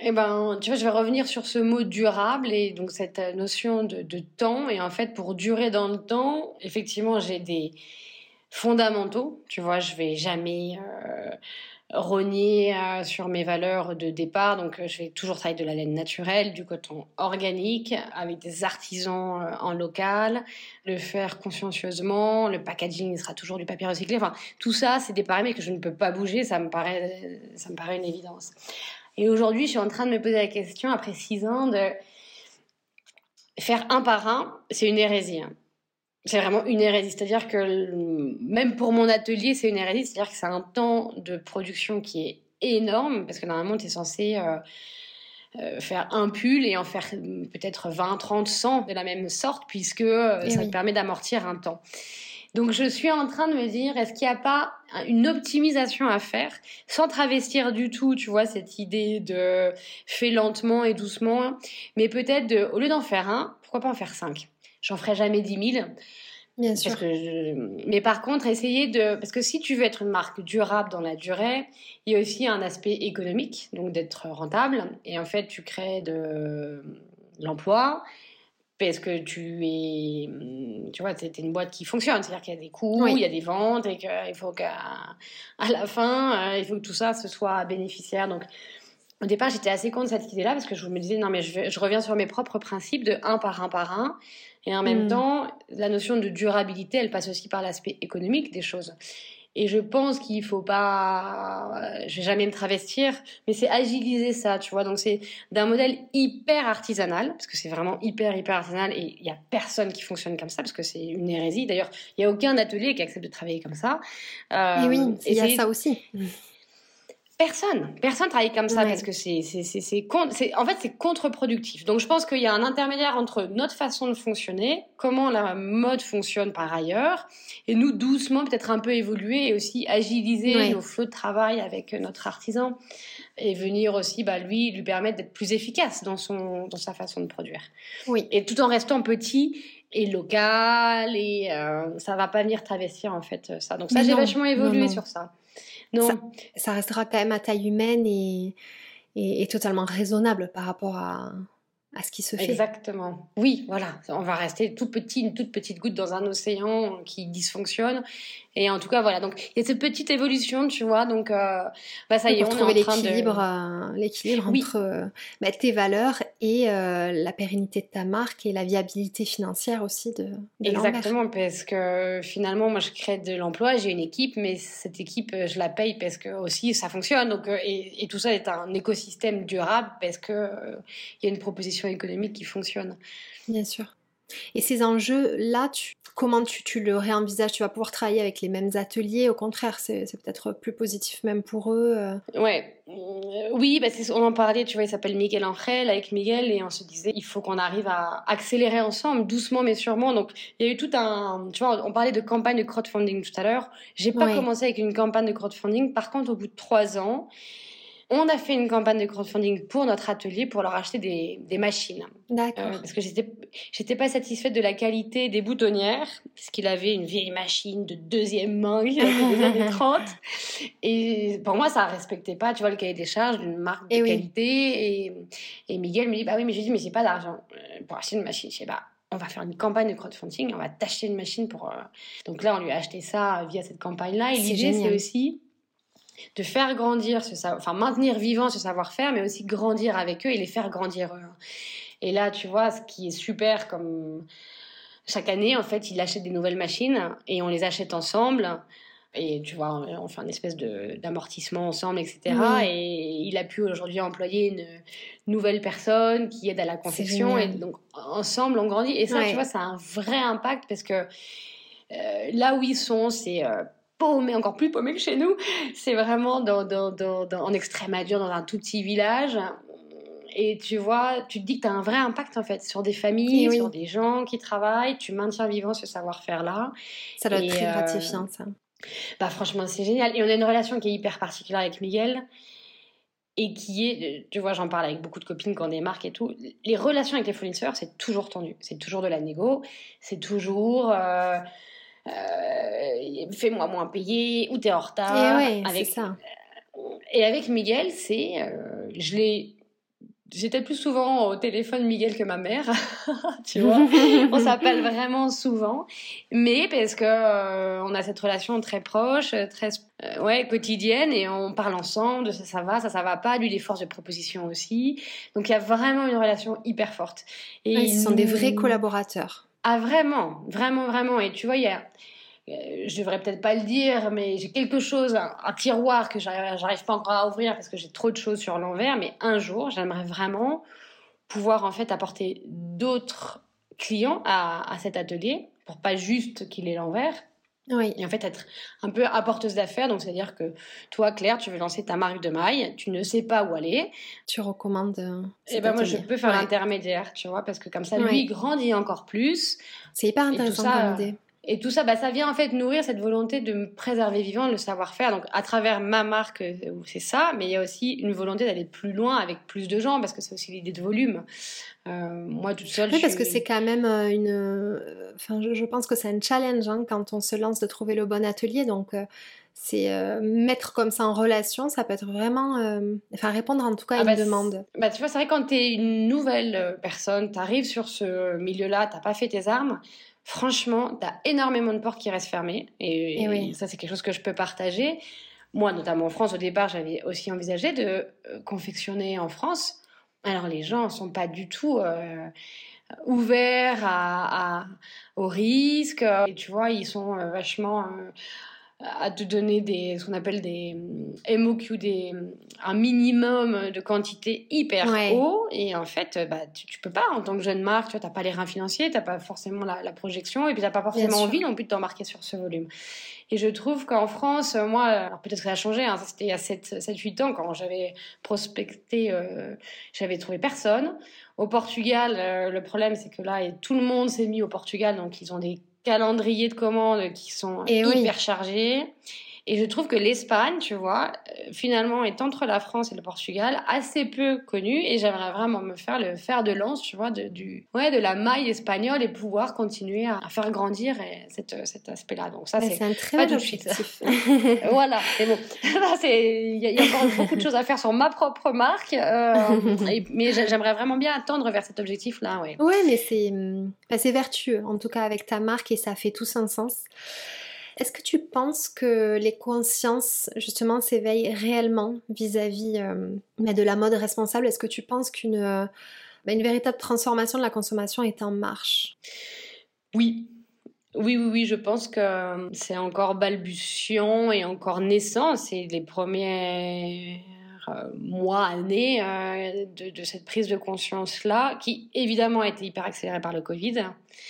Eh ben, tu vois, je vais revenir sur ce mot durable et donc cette notion de, de temps. Et en fait, pour durer dans le temps, effectivement, j'ai des fondamentaux. Tu vois, je vais jamais rogner euh, sur mes valeurs de départ. Donc, euh, je vais toujours travailler de la laine naturelle, du coton organique, avec des artisans euh, en local, le faire consciencieusement. Le packaging sera toujours du papier recyclé. Enfin, tout ça, c'est des paramètres que je ne peux pas bouger. Ça me paraît, ça me paraît une évidence. Et aujourd'hui, je suis en train de me poser la question, après six ans, de faire un par un. C'est une hérésie. Hein c'est vraiment une hérésie. C'est-à-dire que même pour mon atelier, c'est une hérésie. C'est-à-dire que c'est un temps de production qui est énorme parce que normalement, tu es censé euh, euh, faire un pull et en faire peut-être 20, 30, 100 de la même sorte puisque euh, ça te permet d'amortir un temps. Donc je suis en train de me dire, est-ce qu'il n'y a pas une optimisation à faire sans travestir du tout, tu vois, cette idée de fait lentement et doucement, mais peut-être au lieu d'en faire un, pourquoi pas en faire cinq? J'en ferai jamais 10 000. Bien sûr. Mais par contre, essayer de... Parce que si tu veux être une marque durable dans la durée, il y a aussi un aspect économique, donc d'être rentable. Et en fait, tu crées de l'emploi parce que tu es... Tu vois, c'est une boîte qui fonctionne. C'est-à-dire qu'il y a des coûts, il y a des ventes et qu'il faut qu'à à la fin, euh, il faut que tout ça ce soit bénéficiaire. Donc, au départ, j'étais assez contre cette idée-là parce que je me disais, non, mais je, je reviens sur mes propres principes de un par un par un. Et en même mm. temps, la notion de durabilité, elle passe aussi par l'aspect économique des choses. Et je pense qu'il faut pas, je vais jamais me travestir, mais c'est agiliser ça, tu vois. Donc c'est d'un modèle hyper artisanal, parce que c'est vraiment hyper hyper artisanal et il y a personne qui fonctionne comme ça, parce que c'est une hérésie. D'ailleurs, il y a aucun atelier qui accepte de travailler comme ça. Euh, et oui, il y a ça aussi. Personne, personne travaille comme ça parce que c'est, c'est, en fait, c'est contre-productif. Donc, je pense qu'il y a un intermédiaire entre notre façon de fonctionner, comment la mode fonctionne par ailleurs, et nous doucement peut-être un peu évoluer et aussi agiliser nos flots de travail avec notre artisan et venir aussi, bah, lui, lui permettre d'être plus efficace dans son, dans sa façon de produire. Oui. Et tout en restant petit et local et euh, ça va pas venir travestir en fait ça. Donc ça, j'ai vachement évolué sur ça. Non. Ça, restera quand même à taille humaine et, et, totalement raisonnable par rapport à, à ce qui se fait. Exactement. Oui, voilà. On va rester tout petit, une toute petite goutte dans un océan qui dysfonctionne. Et en tout cas, voilà. Donc, il y a cette petite évolution, tu vois. Donc, euh, bah, ça y est, on est en train l'équilibre, euh, l'équilibre entre euh, bah, tes valeurs et la pérennité de ta marque et la viabilité financière aussi de, de Exactement, parce que finalement, moi, je crée de l'emploi, j'ai une équipe, mais cette équipe, je la paye parce que aussi ça fonctionne. Donc, et, et tout ça est un écosystème durable parce que il y a une proposition économique qui fonctionne. Bien sûr. Et ces enjeux-là, comment tu, le réenvisages Tu vas pouvoir travailler avec les mêmes ateliers Au contraire, c'est peut-être plus positif même pour eux euh? Ouais. Euh, oui, bah on en parlait, tu vois, il s'appelle Miguel Angel avec Miguel et on se disait, il faut qu'on arrive à accélérer ensemble, doucement mais sûrement. Donc, il y a eu tout un, tu vois, on parlait de campagne de crowdfunding tout à l'heure. J'ai pas commencé avec une campagne de crowdfunding. Par contre, au bout de trois ans, on a fait une campagne de crowdfunding pour notre atelier pour leur acheter des, des machines. D'accord. Euh, parce que j'étais, j'étais pas satisfaite de la qualité des boutonnières, parce qu'il avait une vieille machine de deuxième main des années (laughs) 30. Et pour moi, ça respectait pas, tu vois, le cahier des charges d'une marque de eh qualité. Et, et, Miguel me dit, bah oui, mais je dis, mais j'ai pas d'argent euh, pour acheter une machine. Je sais, bah, on va faire une campagne de crowdfunding, on va t'acheter une machine pour. Euh, donc là, on lui a acheté ça via cette campagne-là. Et l'idée, c'est aussi de faire grandir ce savoir, enfin maintenir vivant ce savoir-faire, mais aussi grandir avec eux et les faire grandir eux. Et là, tu vois, ce qui est super, comme chaque année, en fait, il achète des nouvelles machines et on les achète ensemble. Et tu vois, on fait un espèce d'amortissement ensemble, etc. Et il a pu aujourd'hui employer une nouvelle personne qui aide à la confection. Et donc, ensemble, on grandit. Et ça, tu vois, ça a un vrai impact parce que euh, là où ils sont, c'est euh, paumé, encore plus paumé que chez nous. C'est vraiment dans, dans, dans, en Extrême-Adure, dans un tout petit village. Et tu vois, tu te dis que tu as un vrai impact en fait sur des familles, sur des gens qui travaillent. Tu maintiens vivant ce savoir-faire-là. Ça doit être très euh, gratifiant, ça. Bah, franchement, c'est génial. Et on a une relation qui est hyper particulière avec Miguel. Et qui est, tu vois, j'en parle avec beaucoup de copines quand on démarque et tout. Les relations avec les fournisseurs, c'est toujours tendu. C'est toujours de la négo. C'est toujours. Euh, fais-moi moins payer ou t'es en retard. Et avec ça. Et avec Miguel, c'est, euh, je l'ai J'étais plus souvent au téléphone Miguel que ma mère, (laughs) tu vois. (laughs) on s'appelle vraiment souvent, mais parce que euh, on a cette relation très proche, très ouais quotidienne, et on parle ensemble ça, ça va, ça, ça va pas. Lui, des forces de proposition aussi. Donc il y a vraiment une relation hyper forte. Et ils sont des vrais collaborateurs. Ah vraiment, vraiment, vraiment. Et tu vois, il y a, euh, je devrais peut-être pas le dire, mais j'ai quelque chose, un, tiroir que j'arrive pas encore à ouvrir parce que j'ai trop de choses sur l'envers. Mais un jour, j'aimerais vraiment pouvoir en fait apporter d'autres clients à, à, cet atelier pour pas juste qu'il ait l'envers, oui. Et en fait, être un peu apporteuse d'affaires. Donc, c'est-à-dire que toi, Claire, tu veux lancer ta marque de maille, tu ne sais pas où aller. Tu recommandes. Euh, et eh ben moi, je peux faire l'intermédiaire, tu vois, parce que comme ça, lui, il grandit encore plus. C'est hyper intéressant comme idée. Et tout ça, bah, ça vient en fait nourrir cette volonté de me préserver vivant, le savoir-faire. Donc, à travers ma marque, euh, c'est ça, mais il y a aussi une volonté d'aller plus loin avec plus de gens, parce que c'est aussi l'idée de volume. Euh, moi, toute seule. Oui, parce que c'est quand même euh, une. Enfin, je, pense que c'est un challenge hein, quand on se lance de trouver le bon atelier. Donc, c'est mettre comme ça en relation, ça peut être vraiment. Enfin, répondre en tout cas à ah une bah, demande. Bah, tu vois, c'est vrai, quand tu es une nouvelle personne, tu arrives sur ce milieu-là, tu pas fait tes armes franchement, tu as énormément de portes qui restent fermées. Et, ça, c'est quelque chose que je peux partager. Moi, notamment en France, au départ, j'avais aussi envisagé de euh, confectionner en France. Alors, les gens ne sont pas du tout euh, ouverts à, au risque. Et tu vois, ils sont euh, vachement à te donner des, ce qu'on appelle des MOQ, des, un minimum de quantité hyper haut. Et en fait, bah, tu, tu, peux pas, en tant que jeune marque, tu n'as pas les reins financiers, tu n'as pas forcément la, projection, et puis tu n'as pas forcément envie non plus de t'embarquer sur ce volume. Et je trouve qu'en France, moi, peut-être que ça a changé, hein, c'était il y a 7-8 ans, quand j'avais prospecté, euh, j'avais trouvé personne. Au Portugal, euh, le problème, c'est que là, et tout le monde s'est mis au Portugal, donc ils ont des calendriers de commandes qui sont hyper chargés. Et je trouve que l'Espagne, tu vois, euh, finalement, est entre la France et le Portugal, assez peu connue. Et j'aimerais vraiment me faire le fer de lance, tu vois, de, du, ouais, de la maille espagnole et pouvoir continuer à, faire grandir cet, cet aspect-là. Donc ça, c'est un très (laughs) (laughs) bon (laughs) objectif. voilà, c'est bon. Il y, a encore beaucoup de choses à faire sur ma propre marque. Euh, mais j'aimerais vraiment bien attendre vers cet objectif-là. Ouais, ouais mais c'est c'est vertueux, en tout cas, avec ta marque et ça fait tout un sens. Est-ce que tu penses que les consciences, justement, s'éveillent réellement vis-à-vis euh, de la mode responsable? Est-ce que tu penses qu'une euh, bah, véritable transformation de la consommation est en marche? Oui. Oui, oui, oui, je pense que c'est encore balbutiant et encore naissant. C'est les premiers euh, mois, années de, cette prise de conscience-là, qui évidemment a été hyper accélérée par le Covid.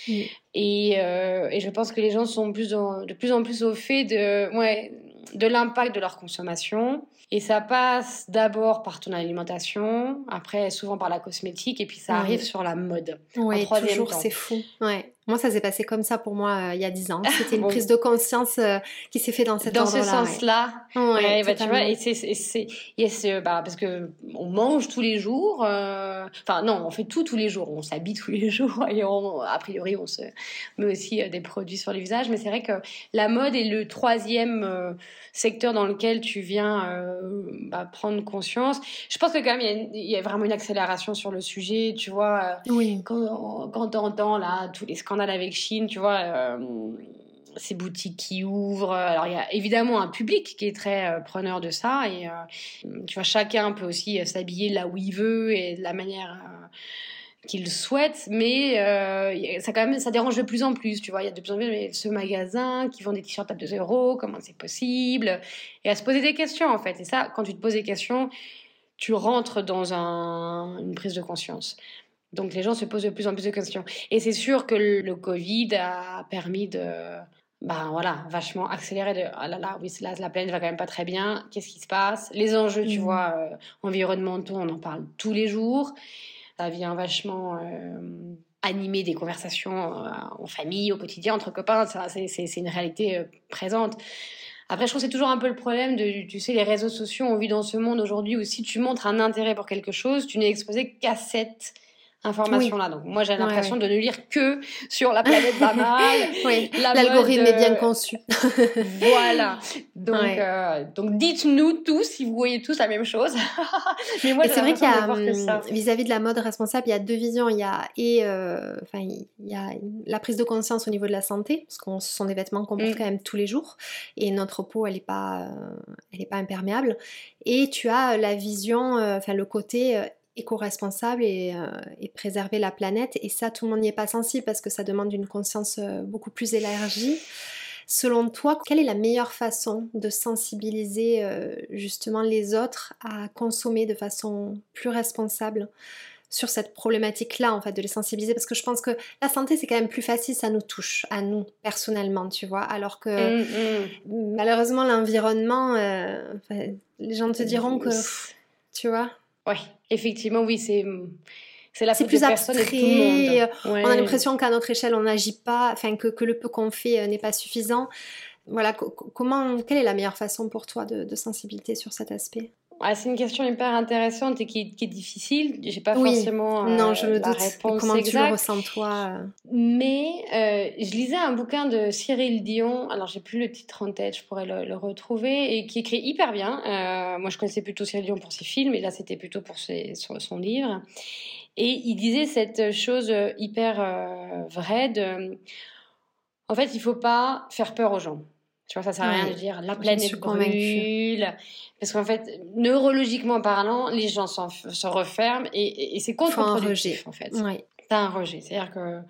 Euh, et, je pense que les gens sont plus de plus en plus au fait de, ouais, de l'impact de leur consommation. Et ça passe d'abord par ton alimentation, après souvent par la cosmétique, et puis ça arrive sur la mode. Oui, toujours, c'est fou. Ouais. Moi, ça s'est passé comme ça pour moi euh, il y a dix ans. C'était une (laughs) prise de conscience euh, qui s'est fait dans cet Dans ce sens-là. Ouais, bah, tu vois, et c'est, bah, parce que on mange tous les jours. Euh, enfin, non, on fait tout tous les jours. On s'habille tous les (laughs) jours et on, a priori, on se met aussi des produits sur les visages. Mais c'est vrai que la mode est le troisième secteur dans lequel tu viens bah, prendre conscience. Je pense que quand même, il y, a vraiment une accélération sur le sujet. Tu vois, oui. quand, quand on entend là tous les scandales avec Chine, tu vois, euh, ces boutiques qui ouvrent. Alors, il y a évidemment un public qui est très euh, preneur de ça. Et euh, tu vois, chacun peut aussi s'habiller là où il veut et de la manière qu'il souhaite, mais ça quand même ça dérange de plus en plus, tu vois, il y a de plus en plus ce magasin qui vend des t-shirts à 2 euros, comment c'est possible? Et à se poser des questions en fait. Et ça, quand tu te poses des questions, tu rentres dans une prise de conscience. Donc les gens se posent de plus en plus de questions. Et c'est sûr que le Covid a permis de, ben voilà, vachement accélérer. De, ah là là, oui, là, la planète va quand même pas très bien. Qu'est-ce qui se passe? Les enjeux, tu mmh. vois, euh, environnementaux, on en parle tous les jours. Ça vient vachement euh, animer des conversations euh, en famille, au quotidien, entre copains. C'est une réalité présente. Après, je trouve que c'est toujours un peu le problème de, tu sais, les réseaux sociaux. On vit dans ce monde aujourd'hui où si tu montres un intérêt pour quelque chose, tu n'es exposé qu'à cette information-là. Donc moi j'ai l'impression de ne lire que sur la planète (laughs) banale. oui. L'algorithme est bien conçu. (laughs) voilà. Donc euh, donc dites-nous tous si vous voyez tous la même chose. (laughs) Mais moi c'est vrai qu'il y a hum, vis-à-vis de la mode responsable, il y a deux visions. Il y a et euh, enfin il y a la prise de conscience au niveau de la santé parce qu'on ce sont des vêtements qu'on porte mm. quand même tous les jours et notre peau elle est pas euh, elle est pas imperméable. Et tu as la vision, enfin le côté éco-responsable euh, et, préserver la planète. Et ça, tout le monde n'y est pas sensible parce que ça demande une conscience euh, beaucoup plus élargie. Selon toi, quelle est la meilleure façon de sensibiliser euh, justement les autres à consommer de façon plus responsable sur cette problématique-là, en fait, de les sensibiliser, parce que je pense que la santé, c'est quand même plus facile, ça nous touche, à nous, personnellement, tu vois, alors que mmh, mmh. malheureusement, l'environnement, les gens te diront que, tu vois, oui, effectivement, oui, c'est c'est la plus abstrait. On a l'impression qu'à notre échelle, on n'agit pas, enfin que, que, le peu qu'on fait euh, n'est pas suffisant. Voilà, comment, quelle est la meilleure façon pour toi de, de sensibilité sur cet aspect? Ah, c'est une question hyper intéressante et qui, qui est difficile. J'ai pas forcément non, je euh, la réponse Comment tu le ressens toi euh? Mais euh, je lisais un bouquin de Cyril Dion. Alors j'ai plus le titre en tête, je pourrais le, retrouver et qui écrit hyper bien. moi, je connaissais plutôt Cyril Dion pour ses films, et là c'était plutôt pour ses, son, livre. Et il disait cette chose hyper vraie de, en fait, il faut pas faire peur aux gens. Tu vois, ça sert à rien de dire la planète brûle. Parce qu'en fait, neurologiquement parlant, les gens se referment et, et c'est contre-productif, en fait. Ouais. T'as un rejet. C'est-à-dire que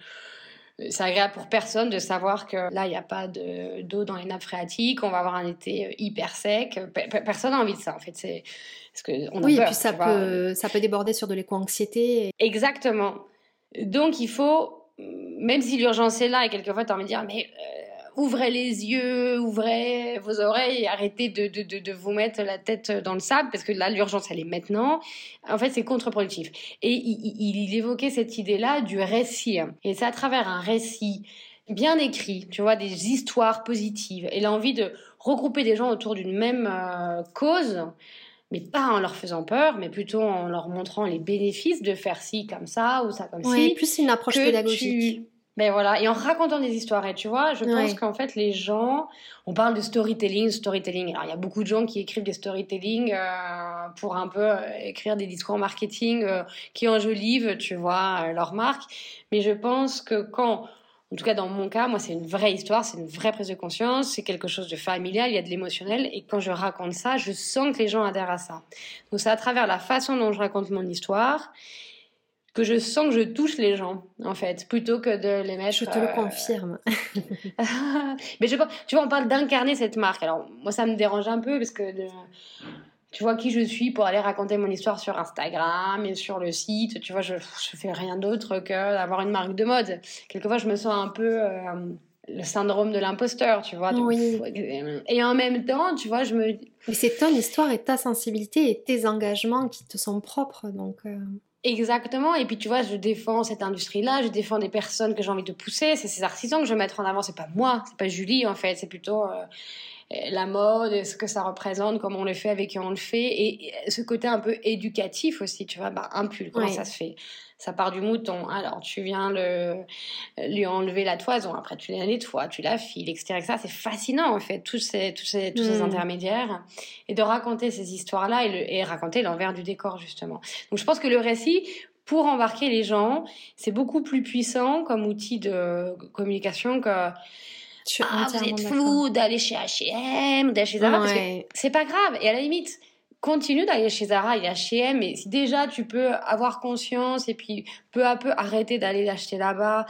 c'est agréable pour personne de savoir que là, il n'y a pas d'eau dans les nappes phréatiques, on va avoir un été hyper sec. Personne n'a envie de ça, en fait. C'est parce que on a oui, et puis ça peut, ça peut déborder sur de l'éco-anxiété. Exactement. Donc, il faut, même si l'urgence est là, et quelquefois, tu as envie de dire, mais euh, ouvrez les yeux, ouvrez vos oreilles, arrêtez de, de, de, de, vous mettre la tête dans le sable, parce que là, l'urgence, elle est maintenant. En fait, c'est contre-productif. Et il, il, évoquait cette idée-là du récit. Et c'est à travers un récit bien écrit, tu vois, des histoires positives, et l'envie de regrouper des gens autour d'une même euh, cause mais pas en leur faisant peur, mais plutôt en leur montrant les bénéfices de faire ci comme ça ou ça comme ouais, plus une approche pédagogique. Mais voilà, et en racontant des histoires, et tu vois, je pense qu'en fait, les gens, on parle de storytelling, storytelling. Alors, il y a beaucoup de gens qui écrivent des storytelling euh, pour un peu euh, écrire des discours marketing euh, qui enjolivent, tu vois, leur marque. Mais je pense que quand en tout cas, dans mon cas, moi, c'est une vraie histoire, c'est une vraie prise de conscience, c'est quelque chose de familial, il y a de l'émotionnel. Et quand je raconte ça, je sens que les gens adhèrent à ça. Donc, c'est à travers la façon dont je raconte mon histoire que je sens que je touche les gens, en fait, plutôt que de les mettre. Je te le euh, confirme. (laughs) (laughs) Mais je, tu vois, on parle d'incarner cette marque. Alors, moi, ça me dérange un peu parce que tu vois qui je suis pour aller raconter mon histoire sur Instagram et sur le site. Tu vois, je, je fais rien d'autre que d'avoir une marque de mode. Quelquefois, je me sens un peu euh, le syndrome de l'imposteur, tu vois. Oui. Et en même temps, tu vois, je me. Mais c'est ton histoire et ta sensibilité et tes engagements qui te sont propres, donc. Euh. Exactement. Et puis tu vois, je défends cette industrie-là, je défends des personnes que j'ai envie de pousser. C'est ces artisans que je veux mettre en avant. C'est pas moi, c'est pas Julie en fait. C'est plutôt euh, la mode, ce que ça représente, comment on le fait, avec qui on le fait, et ce côté un peu éducatif aussi, tu vois, bah, un pull, comment ça se fait Ça part du mouton, alors tu viens le, lui enlever la toison, après tu la nettoies, tu la files, etc. C'est fascinant en fait, tous ces, tous ces, tous ces mm. intermédiaires, et de raconter ces histoires-là et, et raconter l'envers du décor justement. Donc je pense que le récit, pour embarquer les gens, c'est beaucoup plus puissant comme outil de communication que ah, vous êtes fou d'aller chez H&M ou d'aller chez Zara, c'est pas grave. Et à la limite, continue d'aller chez Zara et H&M. Et si déjà tu peux avoir conscience et puis peu à peu arrêter d'aller l'acheter là-bas.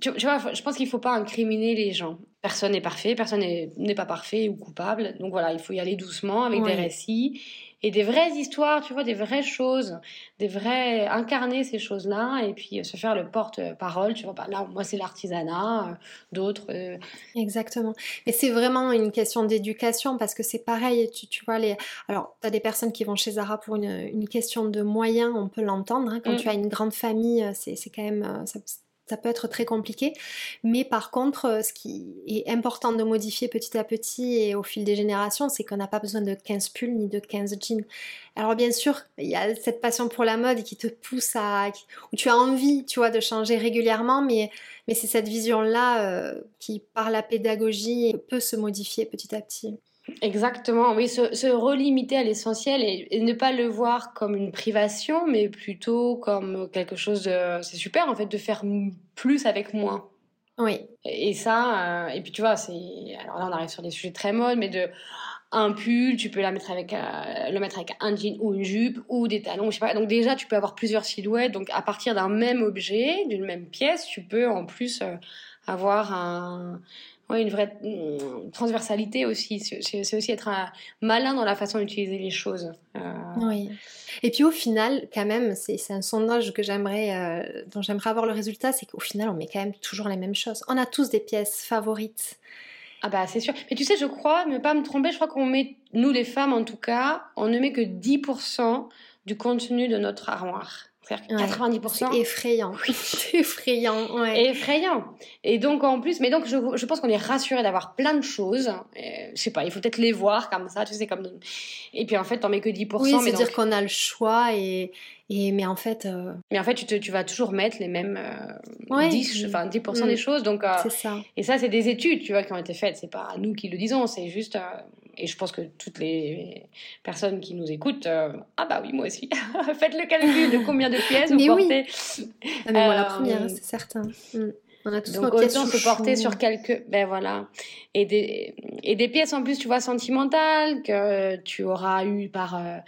Tu, vois, je pense qu'il faut pas incriminer les gens. Personne n'est parfait, personne n'est pas parfait ou coupable. Donc voilà, il faut y aller doucement avec des récits et des vraies histoires, tu vois, des vraies choses, des vrais incarner ces choses-là et puis euh, se faire le porte-parole, tu vois. Bah, là, moi, c'est l'artisanat, euh, d'autres. Euh. Exactement. Mais c'est vraiment une question d'éducation parce que c'est pareil, tu, tu, vois, les... alors, tu as des personnes qui vont chez Zara pour une, une question de moyens, on peut l'entendre. Hein. quand mm. tu as une grande famille, c'est quand même. Ça, ça peut être très compliqué. Mais par contre, euh, ce qui est important de modifier petit à petit et au fil des générations, c'est qu'on n'a pas besoin de 15 pulls ni de 15 jeans. Alors bien sûr, il y a cette passion pour la mode qui te pousse à... où tu as envie, tu vois, de changer régulièrement, mais, mais c'est cette vision-là euh, qui, par la pédagogie, peut se modifier petit à petit. Exactement, oui, se, relimiter à l'essentiel et, ne pas le voir comme une privation, mais plutôt comme quelque chose de... C'est super en fait de faire plus avec moins. Oui. Et, ça, euh, et puis tu vois, c'est... Alors là on arrive sur des sujets très modes, mais de un pull, tu peux la mettre avec, euh, le mettre avec un jean ou une jupe ou des talons, je sais pas. Donc déjà, tu peux avoir plusieurs silhouettes. Donc à partir d'un même objet, d'une même pièce, tu peux en plus euh, avoir un, oui, une vraie mm, transversalité aussi. C'est aussi être malin dans la façon d'utiliser les choses. Euh, oui. Et puis au final, quand même, c'est un sondage que j'aimerais, euh, dont j'aimerais avoir le résultat, c'est qu'au final, on met quand même toujours les mêmes choses. On a tous des pièces favorites. Ah bah c'est sûr. Mais tu sais, je crois, ne pas me tromper, je crois qu'on met, nous les femmes en tout cas, on ne met que 10% du contenu de notre armoire. 90%. C'est effrayant. (laughs) c'est effrayant, ouais. Effrayant. Et donc, en plus, mais donc, je, je pense qu'on est rassuré d'avoir plein de choses. Et, je sais pas, il faut peut-être les voir comme ça, tu sais, comme. Et puis, en fait, t'en mets que 10%. Oui, c'est-à-dire qu'on a le choix et. Et, mais en fait. Euh, mais en fait, tu, te, tu vas toujours mettre les mêmes euh, 10, enfin 10% des mm. choses. Donc, euh, c'est ça. Et ça, c'est des études, tu vois, qui ont été faites. C'est pas nous qui le disons, c'est juste. Et je pense que toutes les personnes qui nous écoutent, euh, ah bah oui, moi aussi, (laughs) faites le calcul de combien de pièces vous portez. Ah, mais moi, la première, euh, c'est certain. Mm. On a tous Donc, pièces se porter sur quelques. Ben voilà. Et des, et des pièces en plus, tu vois, sentimentales, que tu auras eu par. Euh,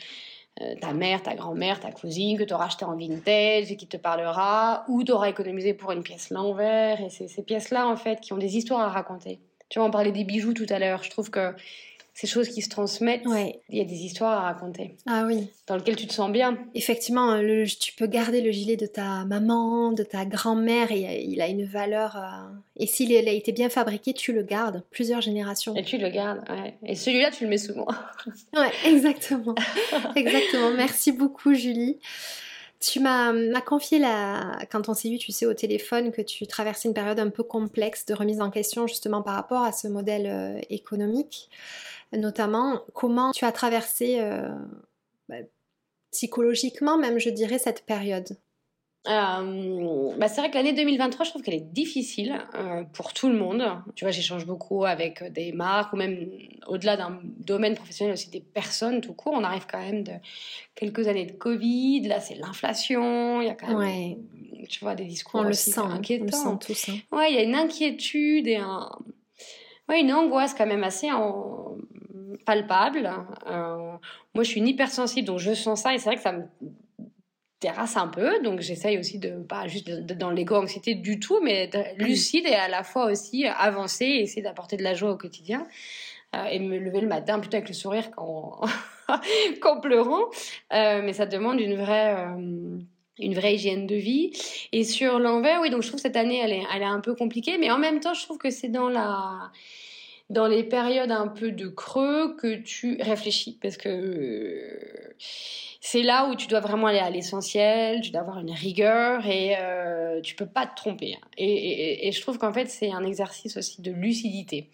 euh, ta mère, ta grand-mère, ta cousine que tu auras acheté en vintage et qui te parlera, ou tu auras économisé pour une pièce l'envers. Et c'est ces pièces-là, en fait, qui ont des histoires à raconter. Tu vois, on parlait des bijoux tout à l'heure. Je trouve que ces choses qui se transmettent, il y a des histoires à raconter. Ah oui. Dans lesquelles tu te sens bien. Effectivement, le, tu peux garder le gilet de ta maman, de ta grand-mère, et il a une valeur. Euh, et s'il a été bien fabriqué, tu le gardes plusieurs générations. Et tu le gardes, ouais. Et celui-là, tu le mets souvent. (laughs) ouais, exactement. exactement. Merci beaucoup, Julie. Tu m'as confié la, quand on s'est vu, tu sais, au téléphone, que tu traversais une période un peu complexe de remise en question justement par rapport à ce modèle euh, économique notamment comment tu as traversé euh, bah, psychologiquement même, je dirais, cette période? Euh, bah c'est vrai que l'année 2023, je trouve qu'elle est difficile euh, pour tout le monde. Tu vois, j'échange beaucoup avec des marques ou même au-delà d'un domaine professionnel aussi des personnes tout court. On arrive quand même de quelques années de Covid. Là, c'est l'inflation. Il y a quand même, tu vois, des discours on aussi le sent, inquiétants. On le sent tous. Hein. Ouais, il y a une inquiétude et un, ouais, une angoisse quand même assez en palpable. Euh, moi, je suis une hypersensible, donc je sens ça et c'est vrai que ça me terrasse un peu. Donc, j'essaye aussi de pas juste dans l'égo-anxiété du tout, mais être lucide et à la fois aussi avancer et essayer d'apporter de la joie au quotidien. Euh, et me lever le matin plutôt avec le sourire qu'en, (laughs) qu'en pleurant. Euh, mais ça demande une vraie une vraie hygiène de vie. Et sur l'envers, oui, donc je trouve que cette année, elle est, elle est un peu compliquée, mais en même temps, je trouve que c'est dans la dans les périodes un peu de creux que tu réfléchis. Parce que c'est là où tu dois vraiment aller à l'essentiel, tu dois avoir une rigueur et euh, tu peux pas te tromper. Et, je trouve qu'en fait c'est un exercice aussi de lucidité.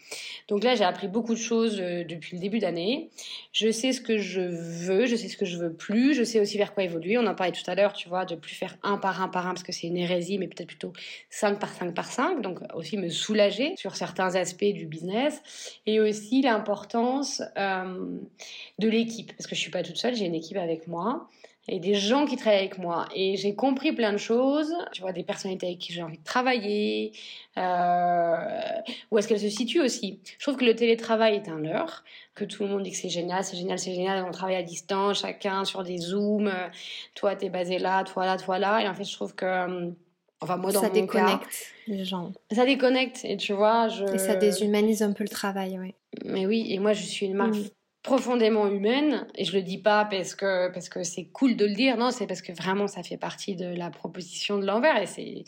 Donc là j'ai appris beaucoup de choses euh, depuis le début d'année. Je sais ce que je veux, je sais ce que je veux plus, je sais aussi vers quoi évoluer. On en parlait tout à l'heure, tu vois, de plus faire un par un par un parce que c'est une hérésie, mais peut-être plutôt 5 par 5 par 5. Donc aussi me soulager sur certains aspects du business et aussi l'importance euh, de l'équipe parce que je suis pas toute seule, j'ai une équipe avec moi et des gens qui travaillent avec moi. Et j'ai compris plein de choses. Tu vois, des personnalités avec qui j'ai envie de travailler. Euh, où est-ce qu'elles se situent aussi Je trouve que le télétravail est un leurre. Que tout le monde dit que c'est génial, c'est génial, c'est génial. On travaille à distance, chacun sur des zooms. Toi, t'es basé là, toi là, toi là. Et en fait, je trouve que... Euh, enfin, moi, dans ça mon déconnecte les gens. Ça déconnecte. Et tu vois, je... Et ça déshumanise un peu le travail, oui. Mais oui, et moi, je suis une marque... Mm profondément humaine et je le dis pas parce que parce que c'est cool de le dire non c'est parce que vraiment ça fait partie de la proposition de l'envers et c'est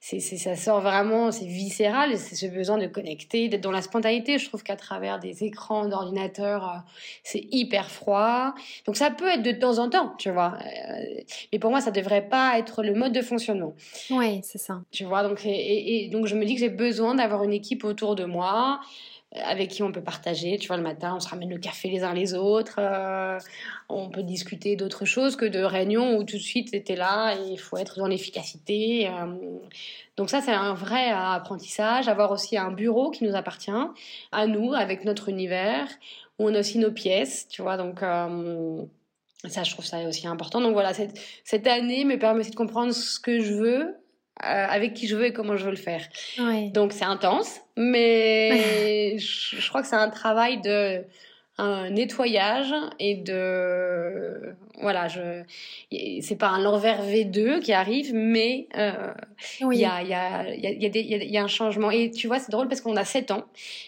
c'est, ça sort vraiment, c'est viscéral, c'est ce besoin de connecter, d'être dans la spontanéité. Je trouve qu'à travers des écrans d'ordinateur, euh, c'est hyper froid. Donc ça peut être de temps en temps, tu vois. Euh, mais pour moi, ça devrait pas être le mode de fonctionnement. Oui, c'est ça. Tu vois, donc, et, et donc je me dis que j'ai besoin d'avoir une équipe autour de moi avec qui on peut partager. Tu vois, le matin, on se ramène le café les uns les autres. Euh, on peut discuter d'autres choses que de réunions où tout de suite c'était là il faut être dans l'efficacité. Euh. donc ça, c'est un vrai apprentissage. Avoir aussi un bureau qui nous appartient, à nous, avec notre univers, où on a aussi nos pièces. Tu vois, donc... Euh, ça, je trouve ça aussi important. Donc voilà, cette, cette année me permet aussi de comprendre ce que je veux, avec qui je veux et comment je veux le faire. Donc c'est intense, mais (laughs) je, crois que c'est un travail de un nettoyage et de voilà je c'est pas un l'envers V2 qui arrive mais il y a il y a il y a, il y a un changement. Et tu vois c'est drôle parce qu'on a 7 ans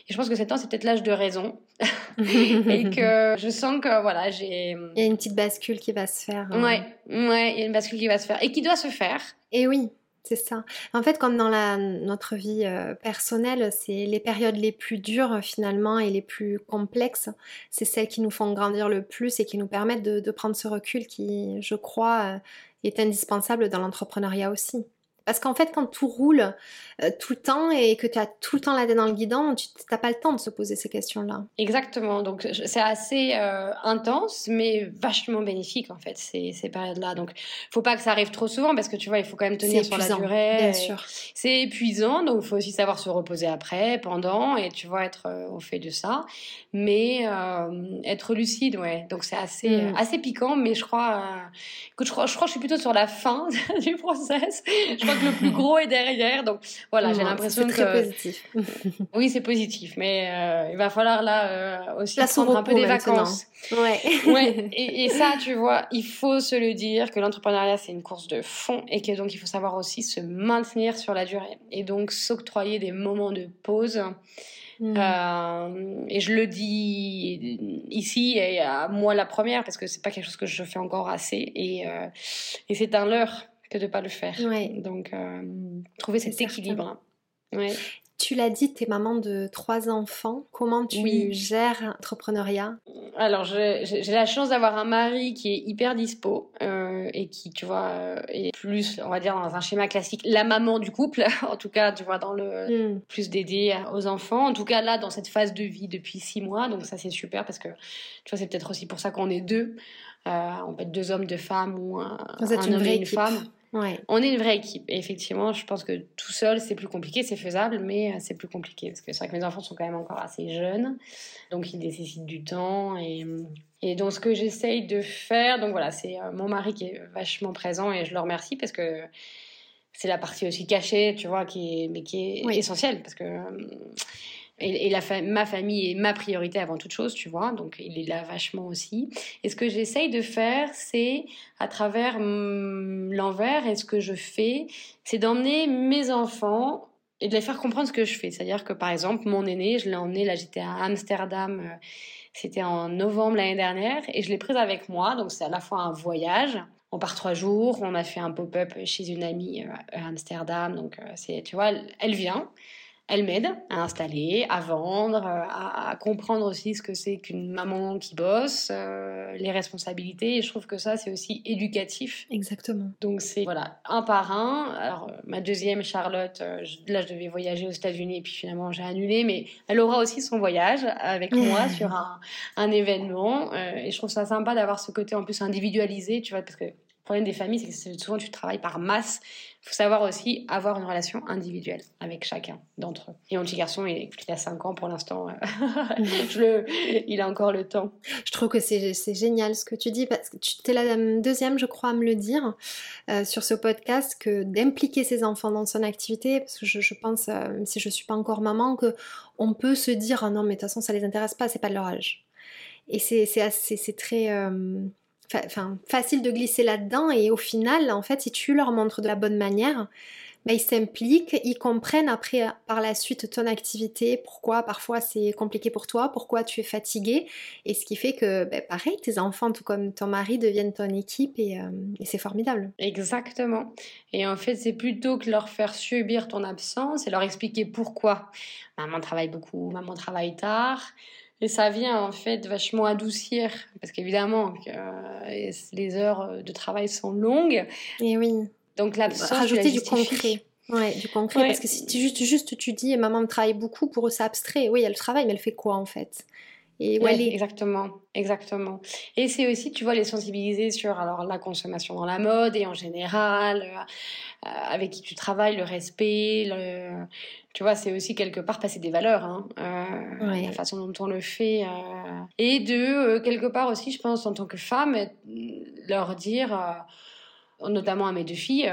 et je pense que 7 ans c'est peut-être l'âge de raison. (laughs) Et que je sens que voilà j'ai il y a une petite bascule qui va se faire ouais ouais il y a une bascule qui va se faire et qui doit se faire. Et oui c'est ça. En fait, comme dans notre vie euh, personnelle, c'est les périodes les plus dures finalement et les plus complexes, c'est celles qui nous font grandir le plus et qui nous permettent de, prendre ce recul qui, je crois, euh, est indispensable dans l'entrepreneuriat aussi. Parce qu'en fait, quand tout roule euh, tout le temps et que tu as tout le temps la tête dans le guidon, tu n'as pas le temps de se poser ces questions-là. Exactement. Donc, c'est assez euh, intense, mais vachement bénéfique, en fait, ces, ces périodes-là. Donc, faut pas que ça arrive trop souvent parce que tu vois, il faut quand même tenir sur la durée. Bien sûr. C'est épuisant, donc il faut aussi savoir se reposer après, pendant, et tu vois, être euh, au fait de ça. Mais être lucide, ouais. Donc, c'est assez, mm. assez piquant, mais je crois, que je crois, je crois que je suis plutôt sur la fin (laughs) du process. Je crois que le plus gros est derrière. Donc voilà, j'ai l'impression que. C'est très positif. (laughs) oui, c'est positif, mais euh, il va falloir là euh, aussi prendre un peu des vacances. Ouais. (laughs) ouais. (laughs) Et, et, ça, tu vois, il faut se le dire que l'entrepreneuriat c'est une course de fond et que donc il faut savoir aussi se maintenir sur la durée et donc s'octroyer des moments de pause. Mm. Euh, et je le dis ici et à moi la première parce que c'est pas quelque chose que je fais encore assez et, euh, et c'est un leurre que de pas le faire. Donc euh, trouver cet équilibre. Ouais. Tu l'as dit, tu es maman de trois enfants. Comment tu gères l'entrepreneuriat? Alors, j'ai la chance d'avoir un mari qui est hyper dispo euh, et qui, tu vois, euh, est plus, on va dire, dans un schéma classique, la maman du couple. (laughs) en tout cas, tu vois, dans le hmm. plus dédié aux enfants. En tout cas, là, dans cette phase de vie depuis six mois. Donc, ça, c'est super parce que, tu vois, c'est peut-être aussi pour ça qu'on est deux. Euh, on peut être deux hommes, deux femmes ou un, un homme et une femme. On est une vraie équipe. Et effectivement, je pense que tout seul, c'est plus compliqué, c'est faisable, mais euh, c'est plus compliqué. Parce que c'est vrai que mes enfants sont quand même encore assez jeunes. Donc, ils nécessitent du temps. Et, et donc, ce que j'essaye de faire, donc voilà, c'est euh, mon mari qui est vachement présent et je le remercie parce que c'est la partie aussi cachée, tu vois, qui est, mais qui est essentielle. Parce que et, la ma famille est ma priorité avant toute chose, tu vois, donc il est là vachement aussi. Et ce que j'essaye de faire, c'est à travers mm, l'envers et ce que je fais, c'est d'emmener mes enfants et de les faire comprendre ce que je fais. C'est-à-dire que par exemple, mon aîné, je l'ai emmené, là j'étais à Amsterdam, euh, c'était en novembre l'année dernière, et je l'ai prise avec moi, donc c'est à la fois un voyage. On part trois jours, on a fait un pop-up chez une amie euh, à Amsterdam, donc euh, c'est, tu vois, elle vient elle m'aide à installer, à vendre, euh, à, comprendre aussi ce que c'est qu'une maman qui bosse, euh, les responsabilités. Et je trouve que ça, c'est aussi éducatif. Exactement. Donc c'est voilà un par un. Alors ma deuxième Charlotte, euh, là je devais voyager aux États-Unis et puis finalement j'ai annulé, mais elle aura aussi son voyage avec moi sur un, un événement. et je trouve ça sympa d'avoir ce côté en plus individualisé, tu vois, parce que problème des familles, c'est que souvent tu travailles par masse. Il faut savoir aussi avoir une relation individuelle avec chacun d'entre eux. Et mon petit garçon, il, a 5 ans pour l'instant. (laughs) il a encore le temps. Je trouve que c'est génial ce que tu dis, parce que tu es la deuxième, je crois, à me le dire euh, sur ce podcast, que d'impliquer ses enfants dans son activité, parce que je, pense, euh, si je ne suis pas encore maman, que on peut se dire, ah non, mais de toute façon, ça les intéresse pas, c'est pas de leur âge. Et c'est très... Euh, facile de glisser là-dedans et au final, en fait, si tu leur montres de la bonne manière, ben, ils s'impliquent, ils comprennent après par la suite ton activité, pourquoi parfois c'est compliqué pour toi, pourquoi tu es fatigué, et ce qui fait que, ben, pareil, tes enfants, tout comme ton mari, deviennent ton équipe et, euh, et c'est formidable. Exactement. Et en fait, c'est plutôt que leur faire subir ton absence et leur expliquer pourquoi. Maman travaille beaucoup, maman travaille tard. Et ça vient en fait vachement adoucir, parce qu'évidemment, euh, les heures de travail sont longues. Et oui. Donc l'absence. Rajouter du concret. Ouais, du concret. Parce que si tu, juste, juste tu dis maman travaille beaucoup, pour eux c'est abstrait. Oui, elle travaille, mais elle fait quoi en fait? Et ouais, exactement, exactement. Et c'est aussi, tu vois, les sensibiliser sur alors la consommation dans la mode et en général, euh, avec qui tu travailles, le respect, le, tu vois, c'est aussi quelque part passer des valeurs, hein, euh, la façon dont on le fait, euh, et de quelque part aussi, je pense, en tant que femme, leur dire notamment à mes deux filles,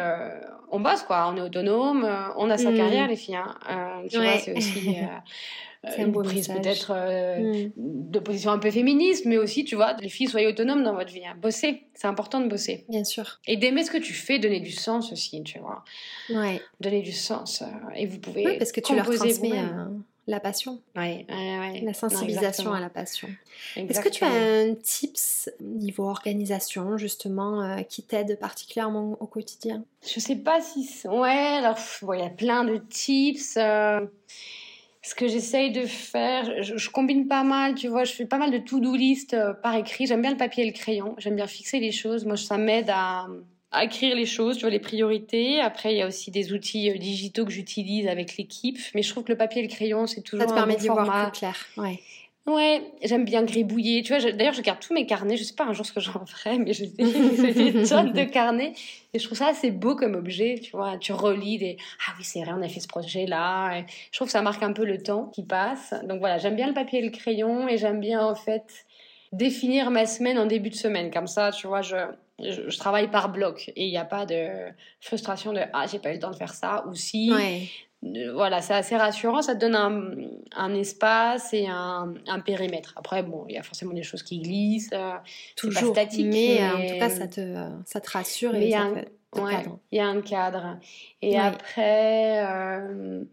on bosse quoi, on est autonome, on a sa mmh. carrière les filles. Hein. tu vois, c'est aussi (laughs) c'est une prise peut-être euh, mm. de position un peu féministe, mais aussi, tu vois, les filles, soyez autonomes dans votre vie. Hein. Bosser, c'est important de bosser. Bien sûr. Et d'aimer ce que tu fais, donner du sens aussi, tu vois. Ouais. Donner du sens. Euh, et vous pouvez. Oui, parce que tu leur transmets euh, la passion. Ouais, ouais, La sensibilisation à la passion. Est-ce que tu as un tips niveau organisation, justement, qui t'aide particulièrement au quotidien? Je sais pas si. Ouais, alors, il y a plein de tips ce que j'essaye de faire, je, combine pas mal, tu vois, je fais pas mal de to-do list euh, par écrit. J'aime bien le papier et le crayon. J'aime bien fixer les choses. Moi, ça m'aide à, écrire les choses, tu vois, les priorités. Après, il y a aussi des outils euh, digitaux que j'utilise avec l'équipe. Mais je trouve que le papier et le crayon, c'est toujours ça te permet d'y voir plus clair. Ouais. Ouais, j'aime bien gribouiller. Tu vois, d'ailleurs, je garde tous mes carnets. Je sais pas un jour ce que j'en ferai, mais (laughs) j'ai des tonnes de carnets. Et je trouve ça assez beau comme objet. Tu vois, tu relis des ah oui c'est vrai, on a fait ce projet-là. Je trouve que ça marque un peu le temps qui passe. Donc voilà, j'aime bien le papier et le crayon et j'aime bien en fait définir ma semaine en début de semaine. Comme ça, tu vois, je je, travaille par bloc et il n'y a pas de frustration de ah j'ai pas eu le temps de faire ça ou si voilà c'est assez rassurant ça te donne un, un espace et un, un, périmètre. Après bon il y a forcément des choses qui glissent euh, toujours pas statique mais, en tout cas ça te ça te rassure et ça fait il y a un cadre. Et après euh,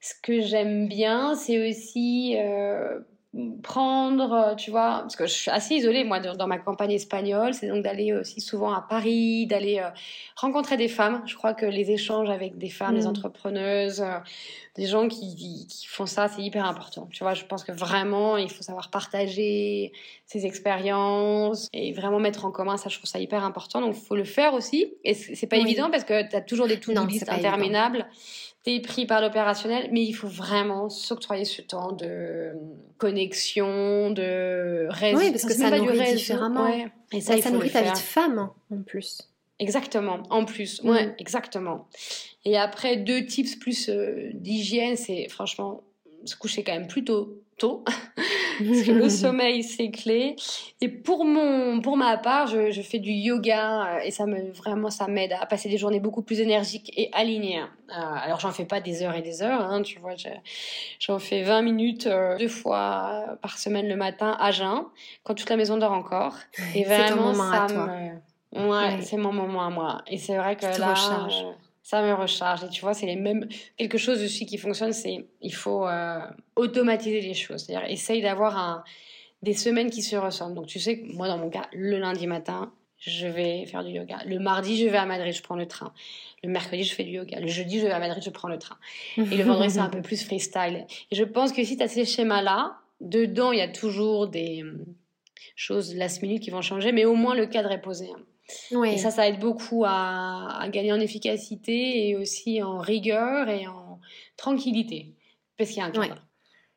ce que j'aime bien c'est aussi euh, prendre, euh, tu vois, parce que je suis assez isolée, moi, dans ma campagne espagnole, c'est donc d'aller aussi souvent à Paris, d'aller euh, rencontrer des femmes. Je crois que les échanges avec des femmes, des mm. entrepreneuses, euh, des gens qui, qui, font ça, c'est hyper important. Tu vois, je pense que vraiment, il faut savoir partager ses expériences et vraiment mettre en commun ça, je trouve ça hyper important. Donc, il faut le faire aussi. Et c'est pas évident parce que tu as toujours des to-do listes pris par l'opérationnel, mais il faut vraiment s'octroyer ce temps de connexion, de réseau. Oui, parce que ça nourrit différemment. Et ça, ça nourrit ta vie de femme en plus. Exactement, en plus, mm. ouais, exactement. Et après, deux tips plus euh, d'hygiène, c'est franchement se coucher quand même plutôt tôt, (laughs) (laughs) parce que le (laughs) sommeil c'est clé. Et pour mon, pour ma part, je, je fais du yoga euh, et ça me vraiment ça m'aide à passer des journées beaucoup plus énergiques et alignées. Euh, alors j'en fais pas des heures et des heures, hein, tu vois, j'en fais 20 minutes euh, deux fois par semaine le matin à jeun, quand toute la maison dort encore. Et vraiment ça me, ouais, c'est mon moment à moi. Et c'est vrai que là ça me recharge. Et tu vois, c'est les mêmes. Quelque chose aussi qui fonctionne, c'est il faut euh, automatiser les choses. C'est-à-dire, essaye d'avoir des semaines qui se ressemblent. Donc, tu sais moi, dans mon cas, le lundi matin, je vais faire du yoga. Le mardi, je vais à Madrid, je prends le train. Le mercredi, je fais du yoga. Le jeudi, je vais à Madrid, je prends le train. Et le vendredi, c'est un peu plus freestyle. Et je pense que si tu as ces schémas-là, dedans, il y a toujours des hum, choses last minute qui vont changer, mais au moins le cadre est posé. Et ça, ça aide beaucoup à, gagner en efficacité et aussi en rigueur et en tranquillité. Parce qu'il y a un cadre.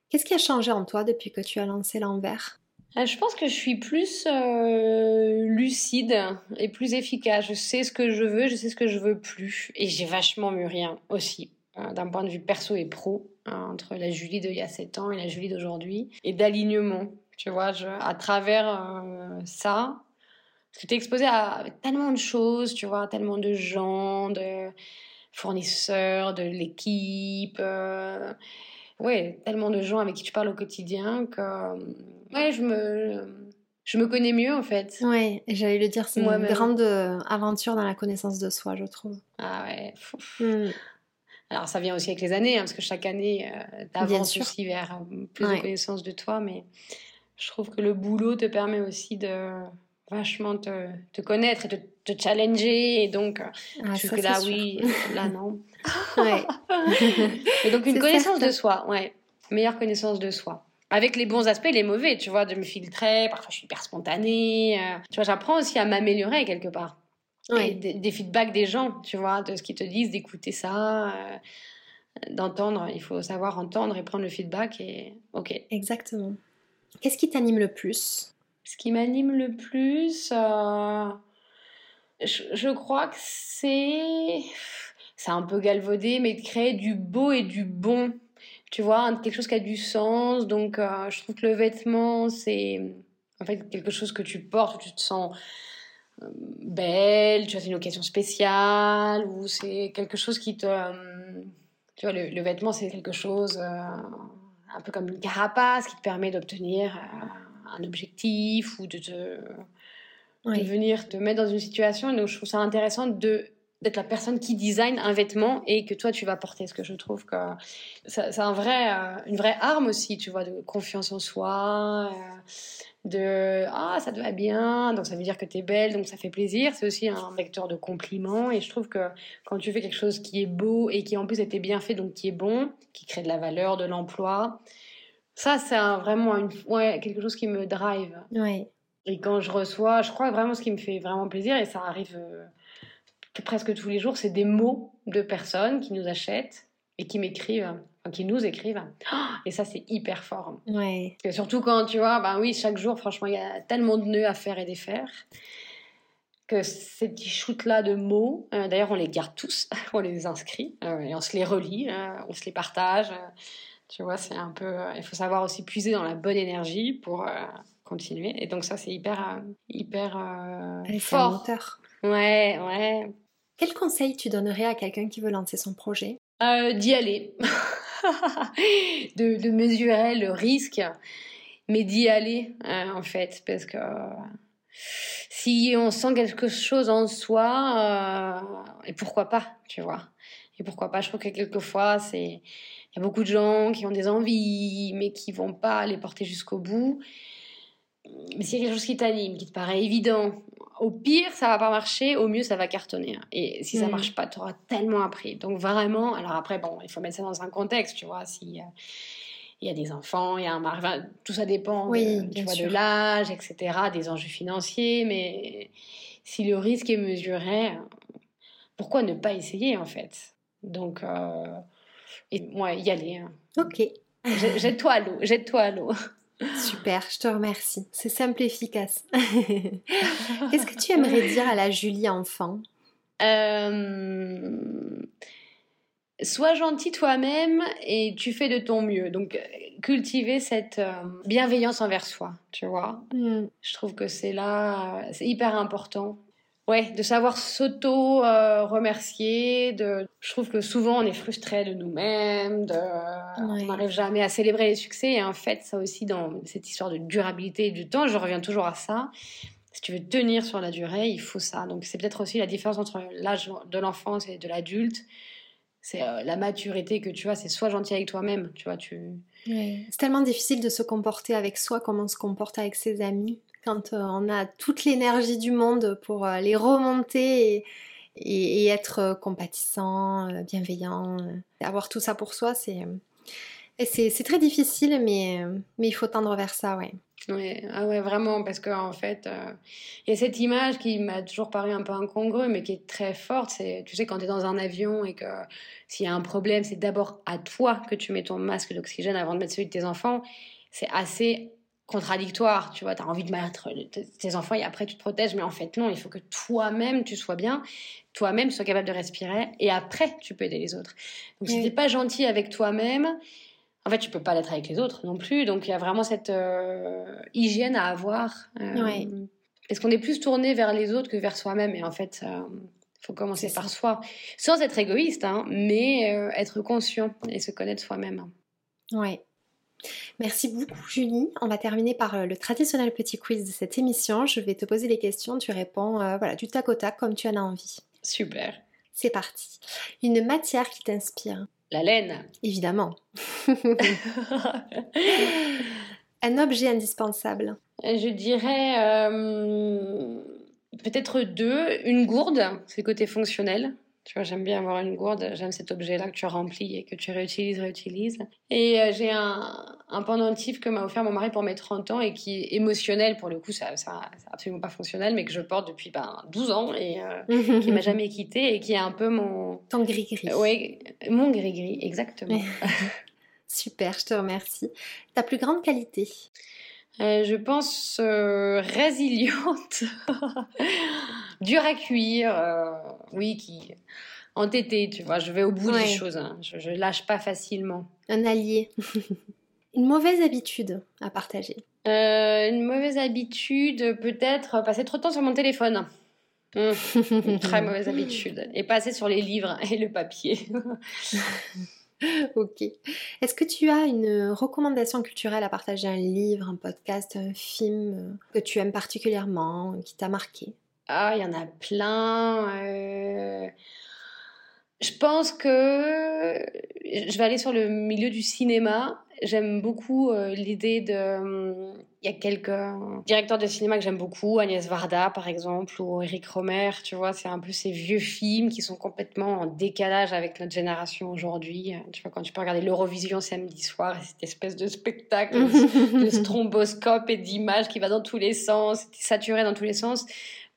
Qu'est-ce qui a changé en toi depuis que tu as lancé l'envers? Euh, je pense que je suis plus euh, lucide et plus efficace. Je sais ce que je veux, je sais ce que je veux plus. Et j'ai vachement mûri hein, aussi, hein, d'un point de vue perso et pro, hein, entre la Julie d'il y a 7 ans et la Julie d'aujourd'hui. Et d'alignement, tu vois, je, à travers euh, ça, parce que tu es exposé à tellement de choses, tu vois, tellement de gens, de fournisseurs, de l'équipe. Euh, ouais, tellement de gens avec qui tu parles au quotidien que ouais, je me, je me connais mieux en fait. Ouais, j'allais le dire, c'est une grande euh, aventure dans la connaissance de soi, je trouve. Ah ouais. Hmm. Alors ça vient aussi avec les années, hein, parce que chaque année, euh, tu avances aussi vers plus de connaissance de toi, mais je trouve que le boulot te permet aussi de vachement te, te, connaître et te, te challenger. Et donc, euh, ah, je là, oui, (laughs) là, non. ouais. (laughs) et donc, une connaissance de soi, ouais. Meilleure connaissance de soi. Avec les bons aspects et les mauvais, tu vois, de me filtrer. Parfois, je suis hyper spontanée. Euh. tu vois, j'apprends aussi à m'améliorer quelque part. Ouais. des, feedbacks des gens, tu vois, de ce qu'ils te disent, d'écouter ça. Euh, d'entendre, il faut savoir entendre et prendre le feedback et ok. Exactement. Qu'est-ce qui t'anime le plus? Ce qui m'anime le plus, euh, je, crois que c'est. C'est un peu galvaudé, mais de créer du beau et du bon. Tu vois, quelque chose qui a du sens. Donc, euh, je trouve que le vêtement, c'est en fait quelque chose que tu portes, où tu te sens euh, belle, tu as une occasion spéciale, ou c'est quelque chose qui te. tu vois, le, vêtement, c'est quelque chose un peu comme une carapace qui te permet d'obtenir un objectif ou de te venir te mettre dans une situation. Donc je trouve ça intéressant de d'être la personne qui design un vêtement et que toi tu vas porter. Ce que je trouve que c'est un vrai, euh, une vraie arme aussi, tu vois, de confiance en soi, euh, de ah ça te va bien, donc ça veut dire que tu es belle, donc ça fait plaisir. C'est aussi un vecteur de compliments et je trouve que quand tu fais quelque chose qui est beau et qui en plus était bien fait, donc qui est bon, qui crée de la valeur, de l'emploi, ça, c'est vraiment une, ouais, quelque chose qui me drive. Ouais. Et quand je reçois, je crois vraiment ce qui me fait vraiment plaisir, et ça arrive euh, presque tous les jours, c'est des mots de personnes qui nous achètent et qui m'écrivent, enfin, qui nous écrivent. (gasps) Et ça, c'est hyper fort. Ouais. Et surtout quand, tu vois, ben oui, chaque jour, franchement, il y a tellement de nœuds à faire et défaire que ces petits shoots-là de mots, euh, d'ailleurs, on les garde tous, (laughs) on les inscrit, euh, et on se les relit, on se les partage. Tu vois, c'est un peu. Euh, il faut savoir aussi puiser dans la bonne énergie pour euh, continuer. Et donc ça, c'est hyper, hyper fort. Ouais, ouais. Quel conseil tu donnerais à quelqu'un qui veut lancer son projet? D'y aller. (laughs) de, de, mesurer le risque, mais d'y aller, en fait, parce que si on sent quelque chose en soi, euh, et pourquoi pas, tu vois. Et pourquoi pas, je trouve que quelquefois, c'est il y a beaucoup de gens qui ont des envies, mais qui vont pas les porter jusqu'au bout. Mais s'il y a quelque chose qui t'anime, qui te paraît évident, au pire, ça va pas marcher, au mieux, ça va cartonner. Et si ça mm. marche pas, tu auras tellement appris. Donc vraiment, alors après, bon, il faut mettre ça dans un contexte, tu vois. Si, euh, il y a des enfants, il y a un mari, tout ça dépend de, l'âge, etc., des enjeux financiers, mais si le risque est mesuré, pourquoi ne pas essayer en fait? Donc, euh, et, moi, y aller. Hein. Ok. Jette-toi à l'eau, jette-toi à l'eau. Super, je te remercie. C'est simple et efficace. (laughs) Qu'est-ce que tu aimerais dire à la Julie enfant? Euh sois gentil toi-même et tu fais de ton mieux. Donc, cultiver cette euh, bienveillance envers soi, tu vois? Mm. Je trouve que c'est là, c'est hyper important. Ouais, de savoir s'auto-remercier. de... Je trouve que souvent on est frustré de nous-mêmes, de... on n'arrive jamais à célébrer les succès. Et en fait, ça aussi, dans cette histoire de durabilité et du temps, je reviens toujours à ça. Si tu veux tenir sur la durée, il faut ça. Donc, c'est peut-être aussi la différence entre l'âge de l'enfance et de l'adulte c'est euh, la maturité que tu as, c'est soit gentil avec toi-même, tu vois, tu... C'est tellement difficile de se comporter avec soi comme on se comporte avec ses amis quand euh, on a toute l'énergie du monde pour euh, les remonter et, être compatissant, bienveillant. avoir tout ça pour soi, c'est c'est très difficile, mais, mais il faut tendre vers ça, ouais. Ouais, ah ouais, vraiment, parce qu'en en fait, euh, il y a cette image qui m'a toujours paru un peu incongrue, mais qui est très forte. C'est, tu sais, quand tu es dans un avion et que s'il y a un problème, c'est d'abord à toi que tu mets ton masque d'oxygène avant de mettre celui de tes enfants. C'est assez contradictoire, tu vois, tu as envie de mettre tes enfants et après tu te protèges, mais en fait non, il faut que toi-même tu sois bien, toi-même sois capable de respirer et après tu peux aider les autres. Donc si t'es pas gentil avec toi-même, en fait, tu peux pas l'être avec les autres non plus. Donc, il y a vraiment cette euh, hygiène à avoir. Euh, Parce qu'on est plus tourné vers les autres que vers soi-même. Et en fait, il euh, faut commencer par soi. Sans être égoïste, hein, mais euh, être conscient et se connaître soi-même. Oui. Merci beaucoup Julie. On va terminer par le traditionnel petit quiz de cette émission. Je vais te poser des questions, tu réponds voilà, du tac au tac comme tu en as envie. Super. C'est parti. Une matière qui t'inspire la laine. Évidemment. (laughs) Un objet indispensable. Je dirais euh, peut-être deux. Une gourde, c'est le côté fonctionnel. Tu vois, j'aime bien avoir une gourde, j'aime cet objet-là que tu remplis et que tu réutilises, réutilises. Et euh, j'ai un, un, pendentif que m'a offert mon mari pour mes 30 ans et qui est émotionnel, pour le coup, ça, ça c'est absolument pas fonctionnel, mais que je porte depuis ben, 12 ans et euh, (laughs) qui m'a jamais quitté et qui est un peu mon... Ton gris-gris. oui, mon gris-gris, exactement. (laughs) Super, je te remercie. Ta plus grande qualité? Euh, je pense résiliente, (laughs) dure à cuire, oui, qui entêtée, tu vois. Je vais au bout des choses, hein. je, je lâche pas facilement. Un allié. (laughs) une mauvaise habitude à partager. Euh, une mauvaise habitude, peut-être passer trop de temps sur mon téléphone. Hum, une très (laughs) mauvaise habitude. Et passer sur les livres et le papier. (laughs) ok. Est-ce que tu as une recommandation culturelle à partager Un livre, un podcast, un film que tu aimes particulièrement, qui t'a marqué? Ah, il y en a plein. Euh, je pense que je vais aller sur le milieu du cinéma. J'aime beaucoup euh, l'idée de. Il y a quelques directeurs de cinéma que j'aime beaucoup, Agnès Varda par exemple, ou Eric Romer, tu vois, c'est un peu ces vieux films qui sont complètement en décalage avec notre génération aujourd'hui. Tu vois, quand tu peux regarder l'Eurovision samedi soir, cette espèce de spectacle (laughs) de stromboscope et d'images qui va dans tous les sens, saturé dans tous les sens.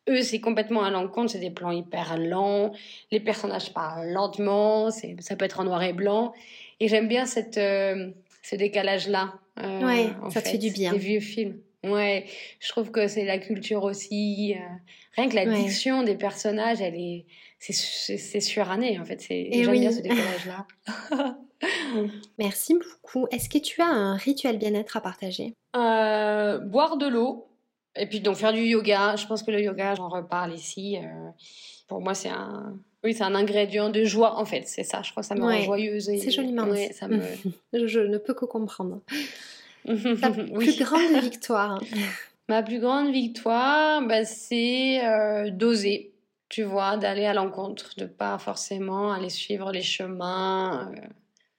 Eux, c'est complètement à l'encontre, c'est des plans hyper lents, les personnages parlent lentement, ça peut être en noir et blanc. Et j'aime bien cette, euh, ce décalage-là. Euh, ouais, ça te fait du bien. Des vieux films. Ouais, je trouve que c'est la culture aussi. Euh, rien que la diction des personnages, elle est, c'est suranné en fait. C'est eh j'aime bien ce (laughs) décollage-là. (laughs) Merci beaucoup. Est-ce que tu as un rituel bien-être à partager? Euh, Boire de l'eau et puis donc faire du yoga. Je pense que le yoga, j'en reparle ici. Euh, pour moi, c'est un, oui, c'est un ingrédient de joie en fait. C'est ça. Je crois que ça me rend joyeuse. C'est joliment. Ouais, ça me... (laughs) je, ne peux que comprendre. (laughs) Ta plus grande victoire. (laughs) Ma plus grande victoire, bah, c'est euh, d'oser tu vois, d'aller à l'encontre, de pas forcément aller suivre les chemins euh,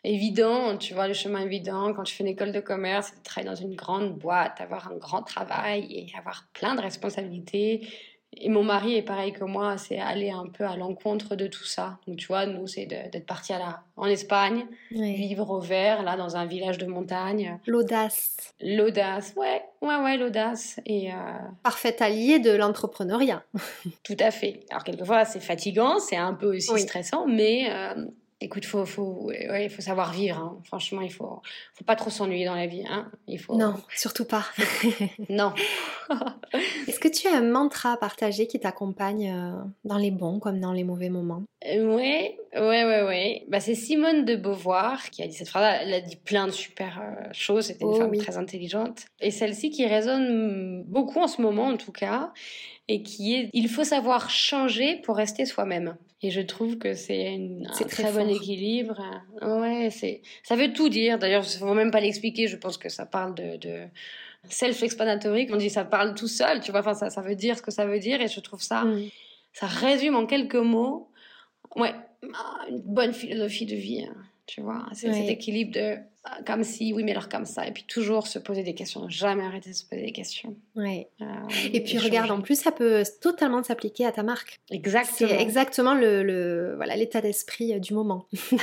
évidents, tu vois, le chemin évident quand tu fais une école de commerce, de travailler dans une grande boîte, avoir un grand travail et avoir plein de responsabilités, et mon mari est pareil que moi, c'est aller un peu à l'encontre de tout ça. Donc, tu vois, nous, c'est d'être parti à en Espagne, vivre au vert, là, dans un village de montagne. L'audace. L'audace, ouais, ouais, ouais, l'audace. Et euh... Parfait allié de l'entrepreneuriat. (laughs) Tout à fait. Alors, quelquefois, c'est fatigant, c'est un peu aussi stressant, mais euh, Écoute, faut, faut, ouais, il faut savoir vivre. Hein. Franchement, il faut, faut pas trop s'ennuyer dans la vie. Hein. Il faut. Non, surtout pas. (laughs) non. Est-ce que tu as un mantra à partager qui t'accompagne euh, dans les bons comme dans les mauvais moments? Ouais, ouais, ouais, ouais. Bah, c'est Simone de Beauvoir qui a dit cette phrase. Elle a dit plein de super euh, choses. C'était une oh femme très intelligente. Et celle-ci qui résonne beaucoup en ce moment, en tout cas, et qui est il faut savoir changer pour rester soi-même. Et je trouve que c'est un très, bon équilibre. Ouais, c'est ça veut tout dire. D'ailleurs, il faut même pas l'expliquer. Je pense que ça parle de, de self-explanatory. On dit ça parle tout seul. Tu vois, enfin ça, ça veut dire ce que ça veut dire. Et je trouve ça, mm. ça résume en quelques mots. Ouais, une bonne philosophie de vie. Hein, tu vois, c'est cet équilibre de comme si, oui, mais alors comme ça. Et puis toujours se poser des questions, jamais arrêter de se poser des questions. Ouais. Euh, et puis regarde, en plus, ça peut totalement s'appliquer à ta marque. Exactement. C'est exactement le, le voilà l'état d'esprit euh, du moment. (laughs) (laughs) tu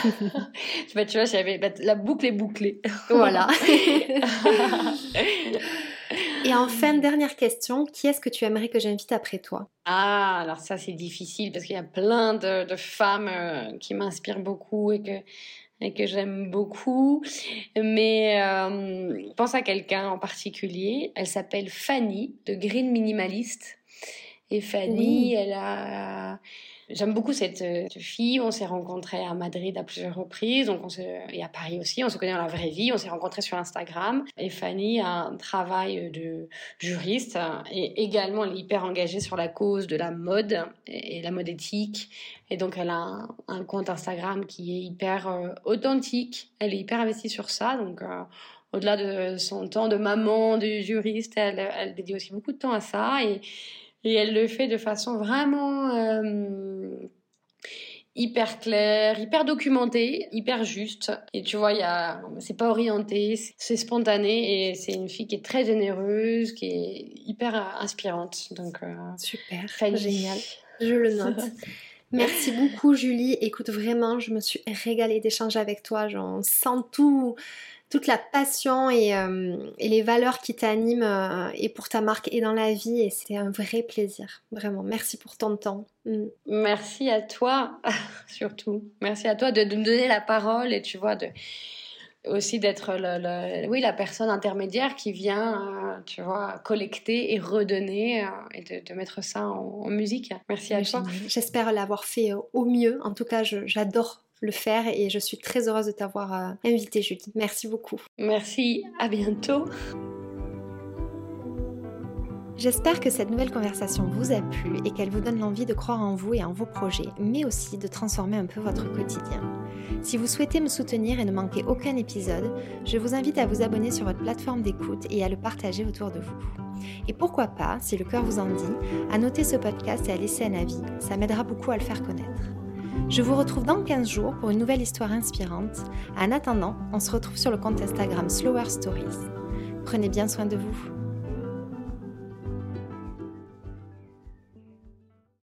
vois, j'avais bah, la boucle est bouclée. voilà. (laughs) Et enfin, dernière question, qui est-ce que tu aimerais que j'invite après toi? Ah, alors ça c'est difficile parce qu'il y a plein de, de femmes euh, qui m'inspirent beaucoup et que et que j'aime beaucoup. Mais euh, pense à quelqu'un en particulier. Elle s'appelle Fanny de Green Minimalist. Et Fanny, elle a J'aime beaucoup cette, euh, fille. On s'est rencontrés à Madrid à plusieurs reprises, donc on et à Paris aussi. On se connaît dans la vraie vie. On s'est rencontrés sur Instagram. Et Fanny a un travail de juriste et également elle est hyper engagée sur la cause de la mode et la mode éthique. Et donc elle a un, compte Instagram qui est hyper euh, authentique. Elle est hyper investie sur ça. Donc euh, au-delà de son temps de maman, de juriste, elle, dédie aussi beaucoup de temps à ça. Et elle le fait de façon vraiment euh, hyper claire, hyper documentée, hyper juste. Et tu vois, y a, c'est pas orienté, c'est spontané et c'est une fille qui est très généreuse, qui est hyper inspirante. Donc euh, super, génial. Je le note. (laughs) Merci beaucoup Julie. Écoute vraiment, je me suis régalée d'échanger avec toi. J'en sens tout toute la passion euh, et, les valeurs qui t'animent euh, et pour ta marque et dans la vie. Et c'était un vrai plaisir. Vraiment, merci pour ton temps. Mm. Merci à toi, (laughs) surtout. Merci à toi de, me donner la parole et tu vois, de, aussi d'être oui, la personne intermédiaire qui vient, euh, tu vois, collecter et redonner et de, mettre ça en, musique. Merci à toi. J'espère l'avoir fait au mieux. En tout cas, j'adore le faire et je suis très heureuse de t'avoir euh, invité Julie. Merci beaucoup. Merci, à bientôt. J'espère que cette nouvelle conversation vous a plu et qu'elle vous donne l'envie de croire en vous et en vos projets, mais aussi de transformer un peu votre quotidien. Si vous souhaitez me soutenir et ne manquer aucun épisode, je vous invite à vous abonner sur votre plateforme d'écoute et à le partager autour de vous. Et pourquoi pas, si le cœur vous en dit, à noter ce podcast et à laisser un avis, ça m'aidera beaucoup à le faire connaître. Je vous retrouve dans 15 jours pour une nouvelle histoire inspirante. En attendant, on se retrouve sur le compte Instagram Slower Stories. Prenez bien soin de vous.